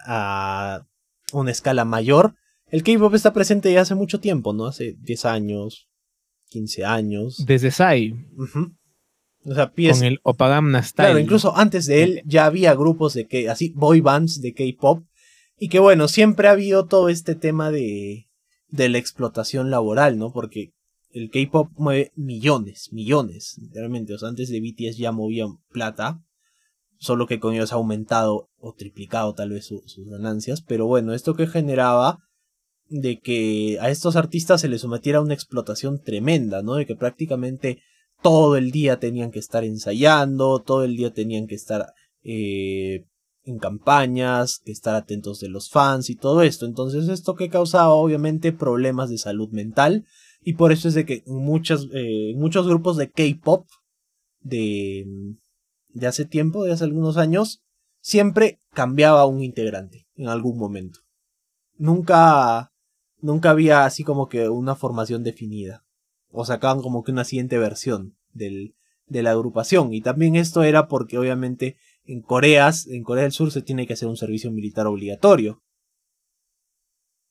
a una escala mayor, el K-pop está presente ya hace mucho tiempo, ¿no? Hace 10 años, 15 años. Desde Ujú. O sea, PS con el Style. Claro, incluso antes de él ya había grupos de que así boy bands de K-pop y que bueno, siempre ha habido todo este tema de de la explotación laboral, ¿no? Porque el K-pop mueve millones, millones, literalmente, o sea, antes de BTS ya movían plata, solo que con ellos ha aumentado o triplicado tal vez su- sus ganancias, pero bueno, esto que generaba de que a estos artistas se les sometiera a una explotación tremenda, ¿no? De que prácticamente todo el día tenían que estar ensayando, todo el día tenían que estar eh, en campañas, que estar atentos de los fans y todo esto. Entonces esto que causaba obviamente problemas de salud mental y por eso es de que muchos, eh, muchos grupos de K-Pop de, de hace tiempo, de hace algunos años, siempre cambiaba un integrante en algún momento. Nunca, nunca había así como que una formación definida. O sacaban como que una siguiente versión del, de la agrupación. Y también esto era porque obviamente en Coreas, en Corea del Sur se tiene que hacer un servicio militar obligatorio.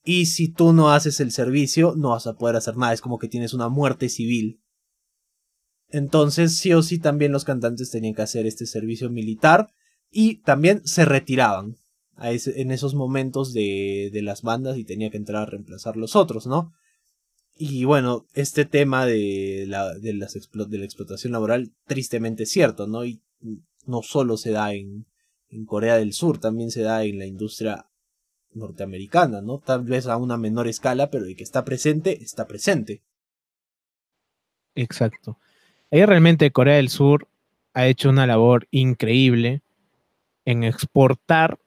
Y si tú no haces el servicio, no vas a poder hacer nada. Es como que tienes una muerte civil. Entonces, sí o sí, también los cantantes tenían que hacer este servicio militar. Y también se retiraban en esos momentos de, de las bandas y tenía que entrar a reemplazar los otros, ¿no? Y bueno, este tema de la, de, las explo- de la explotación laboral, tristemente es cierto, ¿no? Y no solo se da en, en Corea del Sur, también se da en la industria norteamericana, ¿no? Tal vez a una menor escala, pero de que está presente, está presente. Exacto. Ahí realmente Corea del Sur ha hecho una labor increíble en exportar,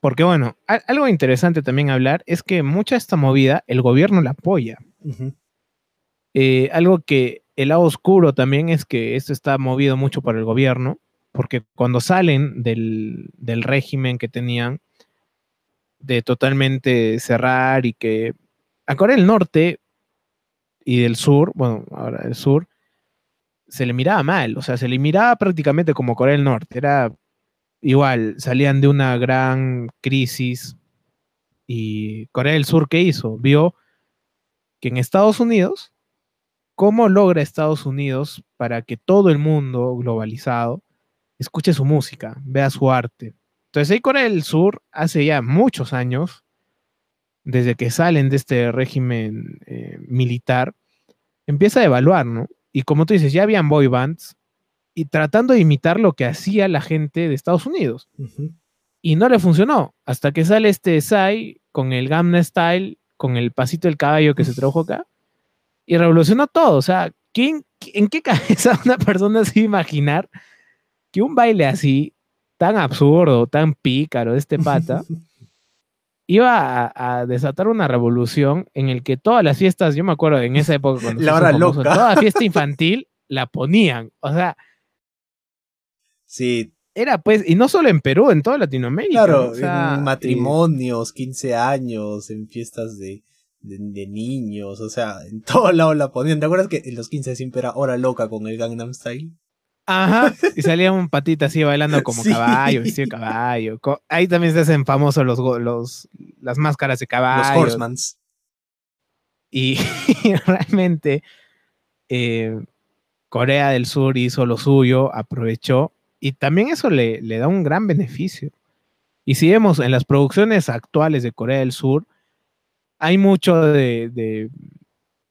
porque bueno, algo interesante también hablar es que mucha de esta movida el gobierno la apoya. Eh, algo que el lado oscuro también es que esto está movido mucho por el gobierno, porque cuando salen del, del régimen que tenían de totalmente cerrar y que a Corea del Norte y del sur, bueno, ahora del sur, se le miraba mal, o sea, se le miraba prácticamente como Corea del Norte, era igual, salían de una gran crisis y Corea del Sur, ¿qué hizo? Vio que en Estados Unidos, ¿cómo logra Estados Unidos para que todo el mundo globalizado escuche su música, vea su arte? Entonces ahí Corea del Sur, hace ya muchos años, desde que salen de este régimen eh, militar, empieza a evaluar, ¿no? Y como tú dices, ya habían boy bands y tratando de imitar lo que hacía la gente de Estados Unidos. Y no le funcionó, hasta que sale este Psy con el Gamma Style, con el pasito del caballo que se trajo acá, y revolucionó todo. O sea, ¿quién, ¿en qué [LAUGHS] cabeza una persona se imaginar que un baile así, tan absurdo, tan pícaro de este pata, [LAUGHS] iba a, a desatar una revolución en el que todas las fiestas, yo me acuerdo en esa época cuando La hora famoso, loca. toda fiesta [LAUGHS] infantil la ponían. O sea, Sí, era pues, y no solo en Perú, en toda Latinoamérica. claro, o sea, en eh, matrimonios, 15 años, en fiestas de, de, de niños, o sea, en [LAUGHS] todo lado la ponían. ¿Te acuerdas que en los 15 siempre era hora loca con el Gangnam Style? Ajá, y salía un patita así bailando [LAUGHS] como Sí. caballo, vestido de caballo. Ahí también se hacen famosos los, los, las máscaras de Los caballo. Horsemans. Y [LAUGHS] realmente eh, Corea del Sur hizo lo suyo, aprovechó, y también eso le, le da un gran beneficio. Y si vemos en las producciones actuales de Corea del Sur, hay mucho de, de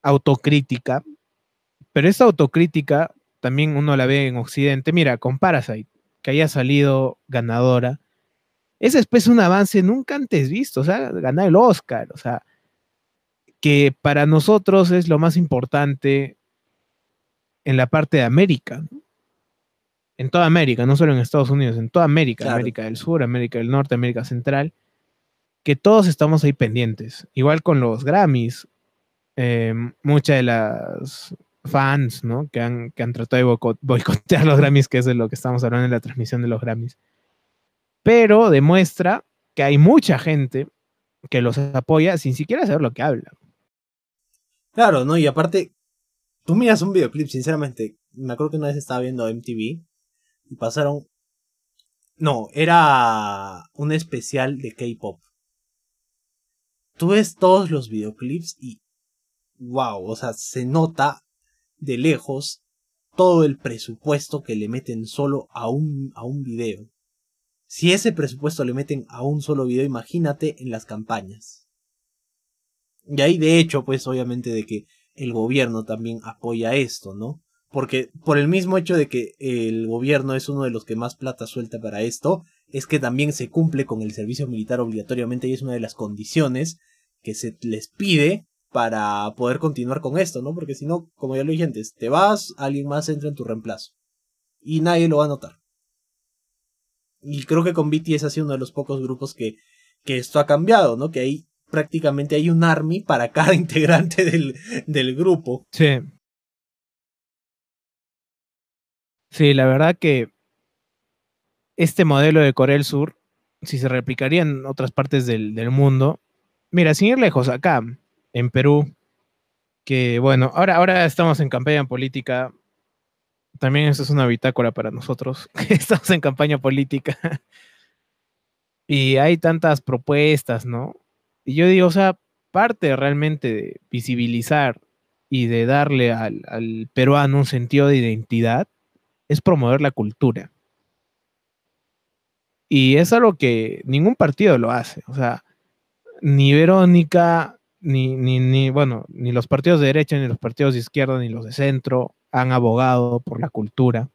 autocrítica, pero esta autocrítica también uno la ve en Occidente. Mira, con Parasite, que haya salido ganadora, es pues un avance nunca antes visto, o sea, ganar el Oscar, o sea, que para nosotros es lo más importante en la parte de América, en toda América, no solo en Estados Unidos, en toda América, América del Sur, América del Norte, América Central, que todos estamos ahí pendientes. Igual con los Grammys, eh, muchas de las fans, ¿no? Que han, que han tratado de boicotear los Grammys, que es de lo que estamos hablando en la transmisión de los Grammys. Pero demuestra que hay mucha gente que los apoya sin siquiera saber lo que habla. Claro, ¿no? Y aparte, tú miras un videoclip, sinceramente, me acuerdo que una vez estaba viendo MTV y pasaron... No, era un especial de K-Pop. Tú ves todos los videoclips y... Wow, o sea, se nota de lejos todo el presupuesto que le meten solo a un, a un video. Si ese presupuesto le meten a un solo video, imagínate en las campañas. Y ahí de hecho, pues obviamente de que el gobierno también apoya esto, ¿no? Porque por el mismo hecho de que el gobierno es uno de los que más plata suelta para esto, es que también se cumple con el servicio militar obligatoriamente y es una de las condiciones que se les pide para poder continuar con esto, ¿no? Porque si no, como ya lo dije antes, te vas, alguien más entra en tu reemplazo. Y nadie lo va a notar. Y creo que con BTS ha sido uno de los pocos grupos que, que esto ha cambiado, ¿no? Que ahí prácticamente hay un army para [LAUGHS] cada integrante del, del grupo. Sí. Sí, la verdad que este modelo de Corea del Sur, si se replicaría en otras partes del, del mundo, mira, sin ir lejos, acá, en Perú, que bueno, ahora, ahora estamos en campaña política. También eso es una bitácora para nosotros. [LAUGHS] estamos en campaña política. y hay tantas propuestas, ¿no? Y yo digo, o sea, parte realmente de visibilizar y de darle al, al peruano un sentido de identidad es promover la cultura. Y es algo que ningún partido lo hace. O sea, ni Verónica, ni, ni, ni, bueno, ni los partidos de derecha, ni los partidos de izquierda, ni los de centro han abogado por la cultura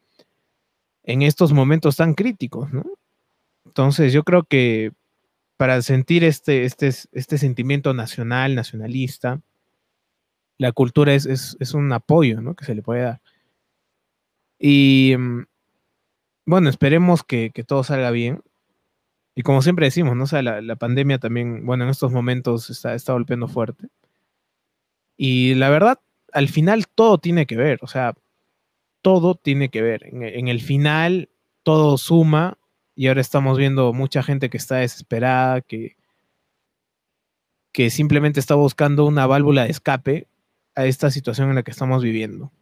en estos momentos tan críticos, ¿no? Entonces yo creo que para sentir este, este, este sentimiento nacional, nacionalista, la cultura es, es, un apoyo, ¿no? Que se le puede dar. Y mm, bueno, esperemos que, que todo salga bien. Y como siempre decimos, ¿no? O sea, la, pandemia también, bueno, en estos momentos está, está golpeando fuerte. Y la verdad, al final todo tiene que ver, o sea, todo tiene que ver. En, el final todo suma y ahora estamos viendo mucha gente que está desesperada, que, que simplemente está buscando una válvula de escape a esta situación en la que estamos viviendo.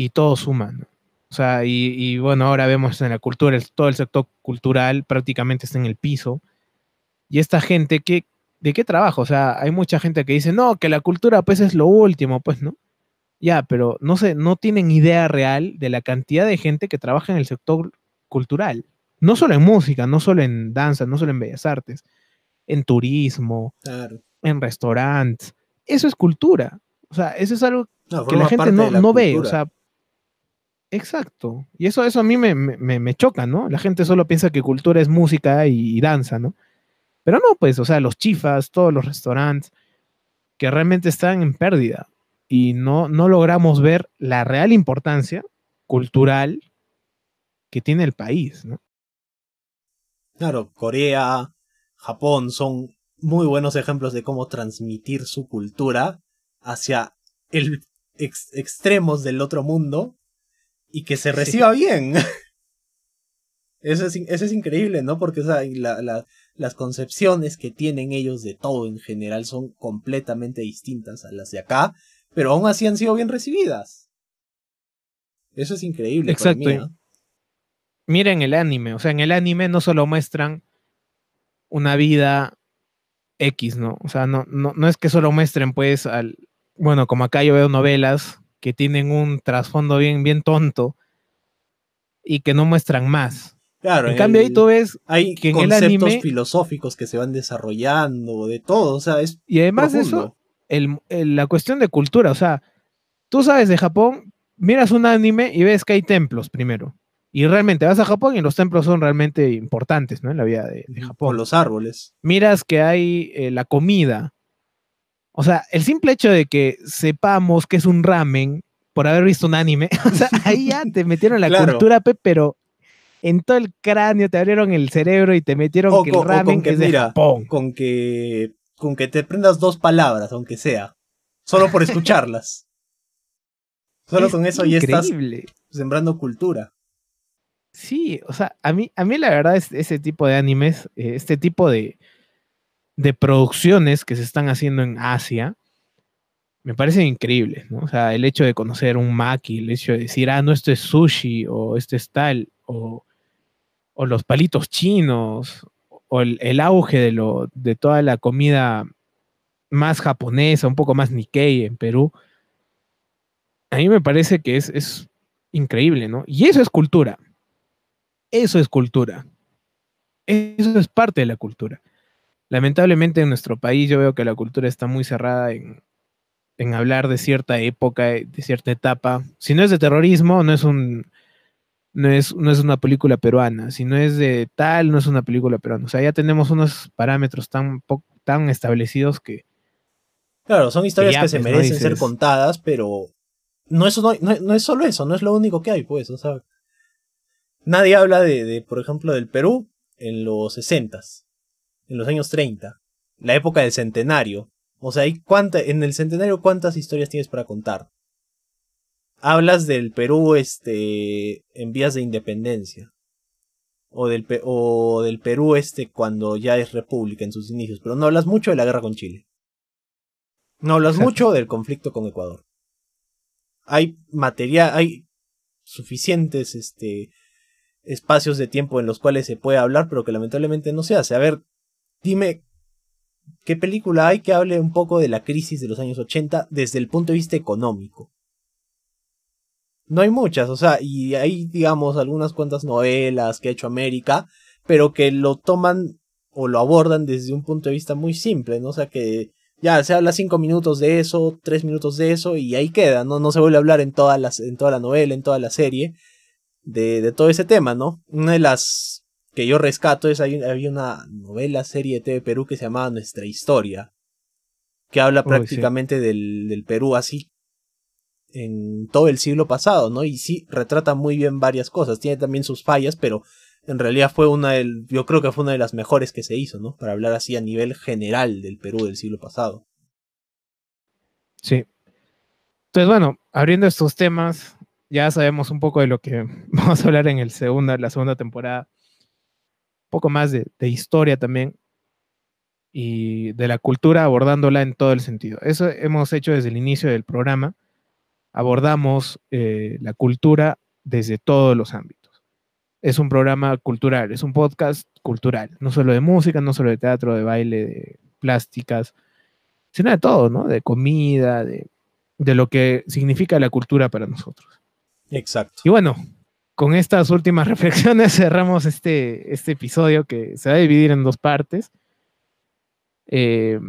Y todo suma, ¿no? O sea, y, bueno, ahora vemos en la cultura, todo el sector cultural prácticamente está en el piso. Y esta gente, ¿qué, ¿de qué trabaja? O sea, hay mucha gente que dice, no, que la cultura pues es lo último, pues, ¿no? Ya, pero no sé, no tienen idea real de la cantidad de gente que trabaja en el sector cultural. No solo en música, no solo en danza, no solo en bellas artes, en turismo, en restaurantes. Eso es cultura. O sea, eso es algo que la gente no, no ve. O sea, Exacto. Y eso, eso a mí me, me, choca, ¿no? La gente solo piensa que cultura es música y, danza, ¿no? Pero no, pues, o sea, los chifas, todos los restaurantes que realmente están en pérdida y no, no logramos ver la real importancia cultural que tiene el país, ¿no? Claro, Corea, Japón son muy buenos ejemplos de cómo transmitir su cultura hacia el extremos del otro mundo y que se reciba bien. [LAUGHS] Eso es, eso es increíble, ¿no? Porque las concepciones que tienen ellos de todo en general son completamente distintas a las de acá, pero aún así han sido bien recibidas. Eso es increíble. Exacto. Para Miren el anime, o sea, en el anime no solo muestran una vida X, ¿no? O sea, no, no, no es que solo muestren, pues, al. Bueno, como acá yo veo novelas que tienen un trasfondo bien, bien tonto y que no muestran más. Claro, en cambio ahí tú ves hay que en conceptos el anime, filosóficos que se van desarrollando, de todo, o sea, es Y además de eso, el, la cuestión de cultura, o sea, tú sabes de Japón miras un anime y ves que hay templos primero. Y realmente vas a Japón y los templos son realmente importantes, ¿no? En la vida de, de Japón. Por los árboles. Miras que hay eh, la comida. O sea, el simple hecho de que sepamos que es un ramen por haber visto un anime, [LAUGHS] o sea, ahí ya te metieron la Claro. cultura, pe, pero en todo el cráneo te abrieron el cerebro y te metieron O que con- el ramen con que, es de mira, Japón. Con que, con que te prendas dos palabras, aunque sea. Solo por escucharlas. [LAUGHS] Solo Es con eso ya estás increíble. sembrando cultura. Sí, o sea, a mí, a mí la verdad es ese tipo de animes, eh, este tipo de, de producciones que se están haciendo en Asia, me parecen increíbles, ¿no? O sea, el hecho de conocer un maki, el hecho de decir, ah, no, esto es sushi, o esto es tal, o, o los palitos chinos, o el, auge de, lo, de toda la comida más japonesa, un poco más Nikkei en Perú, a mí me parece que es, es increíble, ¿no? Y eso es cultura. Eso es cultura. Eso es parte de la cultura. Lamentablemente en nuestro país yo veo que la cultura está muy cerrada en, en hablar de cierta época, de cierta etapa. Si no es de terrorismo, no es un no es, no es una película peruana. Si no es de tal, no es una película peruana. O sea, ya tenemos unos parámetros tan, tan establecidos que Claro, son historias que se pues, ¿no? merecen ser contadas, pero no es, no, no- no es solo eso, no es lo único que hay, pues. O sea, nadie habla de, de, por ejemplo, del Perú en los 60 en los años 30, la época del centenario. O sea, hay cuánta, en el centenario, ¿cuántas historias tienes para contar? Hablas del Perú este, en vías de independencia. O del, Pe- o del Perú este cuando ya es república en sus inicios, pero no hablas mucho de la guerra con Chile. No hablas Exacto. [LAUGHS] mucho del conflicto con Ecuador. Hay material, hay suficientes este, espacios de tiempo en los cuales se puede hablar, pero que lamentablemente no se hace. A ver, dime qué película hay que hable un poco de la crisis de los años 80 desde el punto de vista económico. No hay muchas, o sea, y hay, digamos, algunas cuantas novelas que ha hecho América, pero que lo toman o lo abordan desde un punto de vista muy simple, ¿no? O sea, que ya se habla cinco minutos de eso, tres minutos de eso, y ahí queda, ¿no? No se vuelve a hablar en en toda la novela, en toda la serie, de, de todo ese tema, ¿no? Una de las que yo rescato es, hay, había una novela, serie de TV Perú que se llamaba Nuestra Historia, que habla Uy, sí. prácticamente del, del Perú así en todo el siglo pasado, ¿no? Y sí, retrata muy bien varias cosas, tiene también sus fallas, pero en realidad fue una del, yo creo que fue una de las mejores que se hizo, ¿no? Para hablar así a nivel general del Perú del siglo pasado. Sí. Entonces, bueno, abriendo estos temas, ya sabemos un poco de lo que [LAUGHS] vamos a hablar en el segunda, la segunda temporada. Poco más de, de historia también. Y de la cultura abordándola en todo el sentido. Eso hemos hecho desde el inicio del programa. Abordamos eh, la cultura desde todos los ámbitos. Es un programa cultural, es un podcast cultural. No solo de música, no solo de teatro, de baile, de plásticas, sino de todo, ¿no? De comida, de, de lo que significa la cultura para nosotros. Exacto. Y bueno, con estas últimas [LAUGHS] reflexiones cerramos este, este episodio que se va a dividir en dos partes. Eh,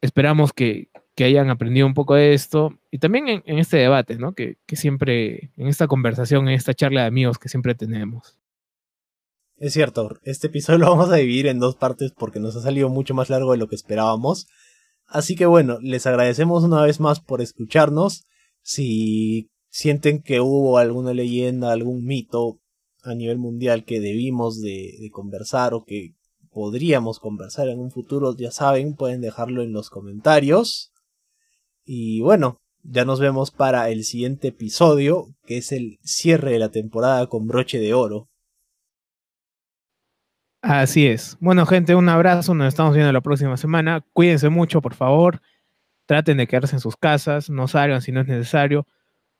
esperamos que, que hayan aprendido un poco de esto y también en, en este debate, ¿no? Que, que siempre, en esta conversación, en esta charla de amigos que siempre tenemos. Es cierto, este episodio lo vamos a dividir en dos partes porque nos ha salido mucho más largo de lo que esperábamos. Así que bueno, les agradecemos una vez más por escucharnos. Si sienten que hubo alguna leyenda, algún mito a nivel mundial que debimos de, conversar o que podríamos conversar en un futuro, ya saben, pueden dejarlo en los comentarios. Y bueno, ya nos vemos para el siguiente episodio, que es el cierre de la temporada con broche de oro. Así es. Bueno, gente, un abrazo. Nos estamos viendo la próxima semana. Cuídense mucho, por favor. Traten de quedarse en sus casas. No salgan si no es necesario.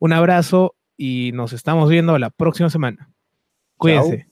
Un abrazo y nos estamos viendo la próxima semana. Cuídense.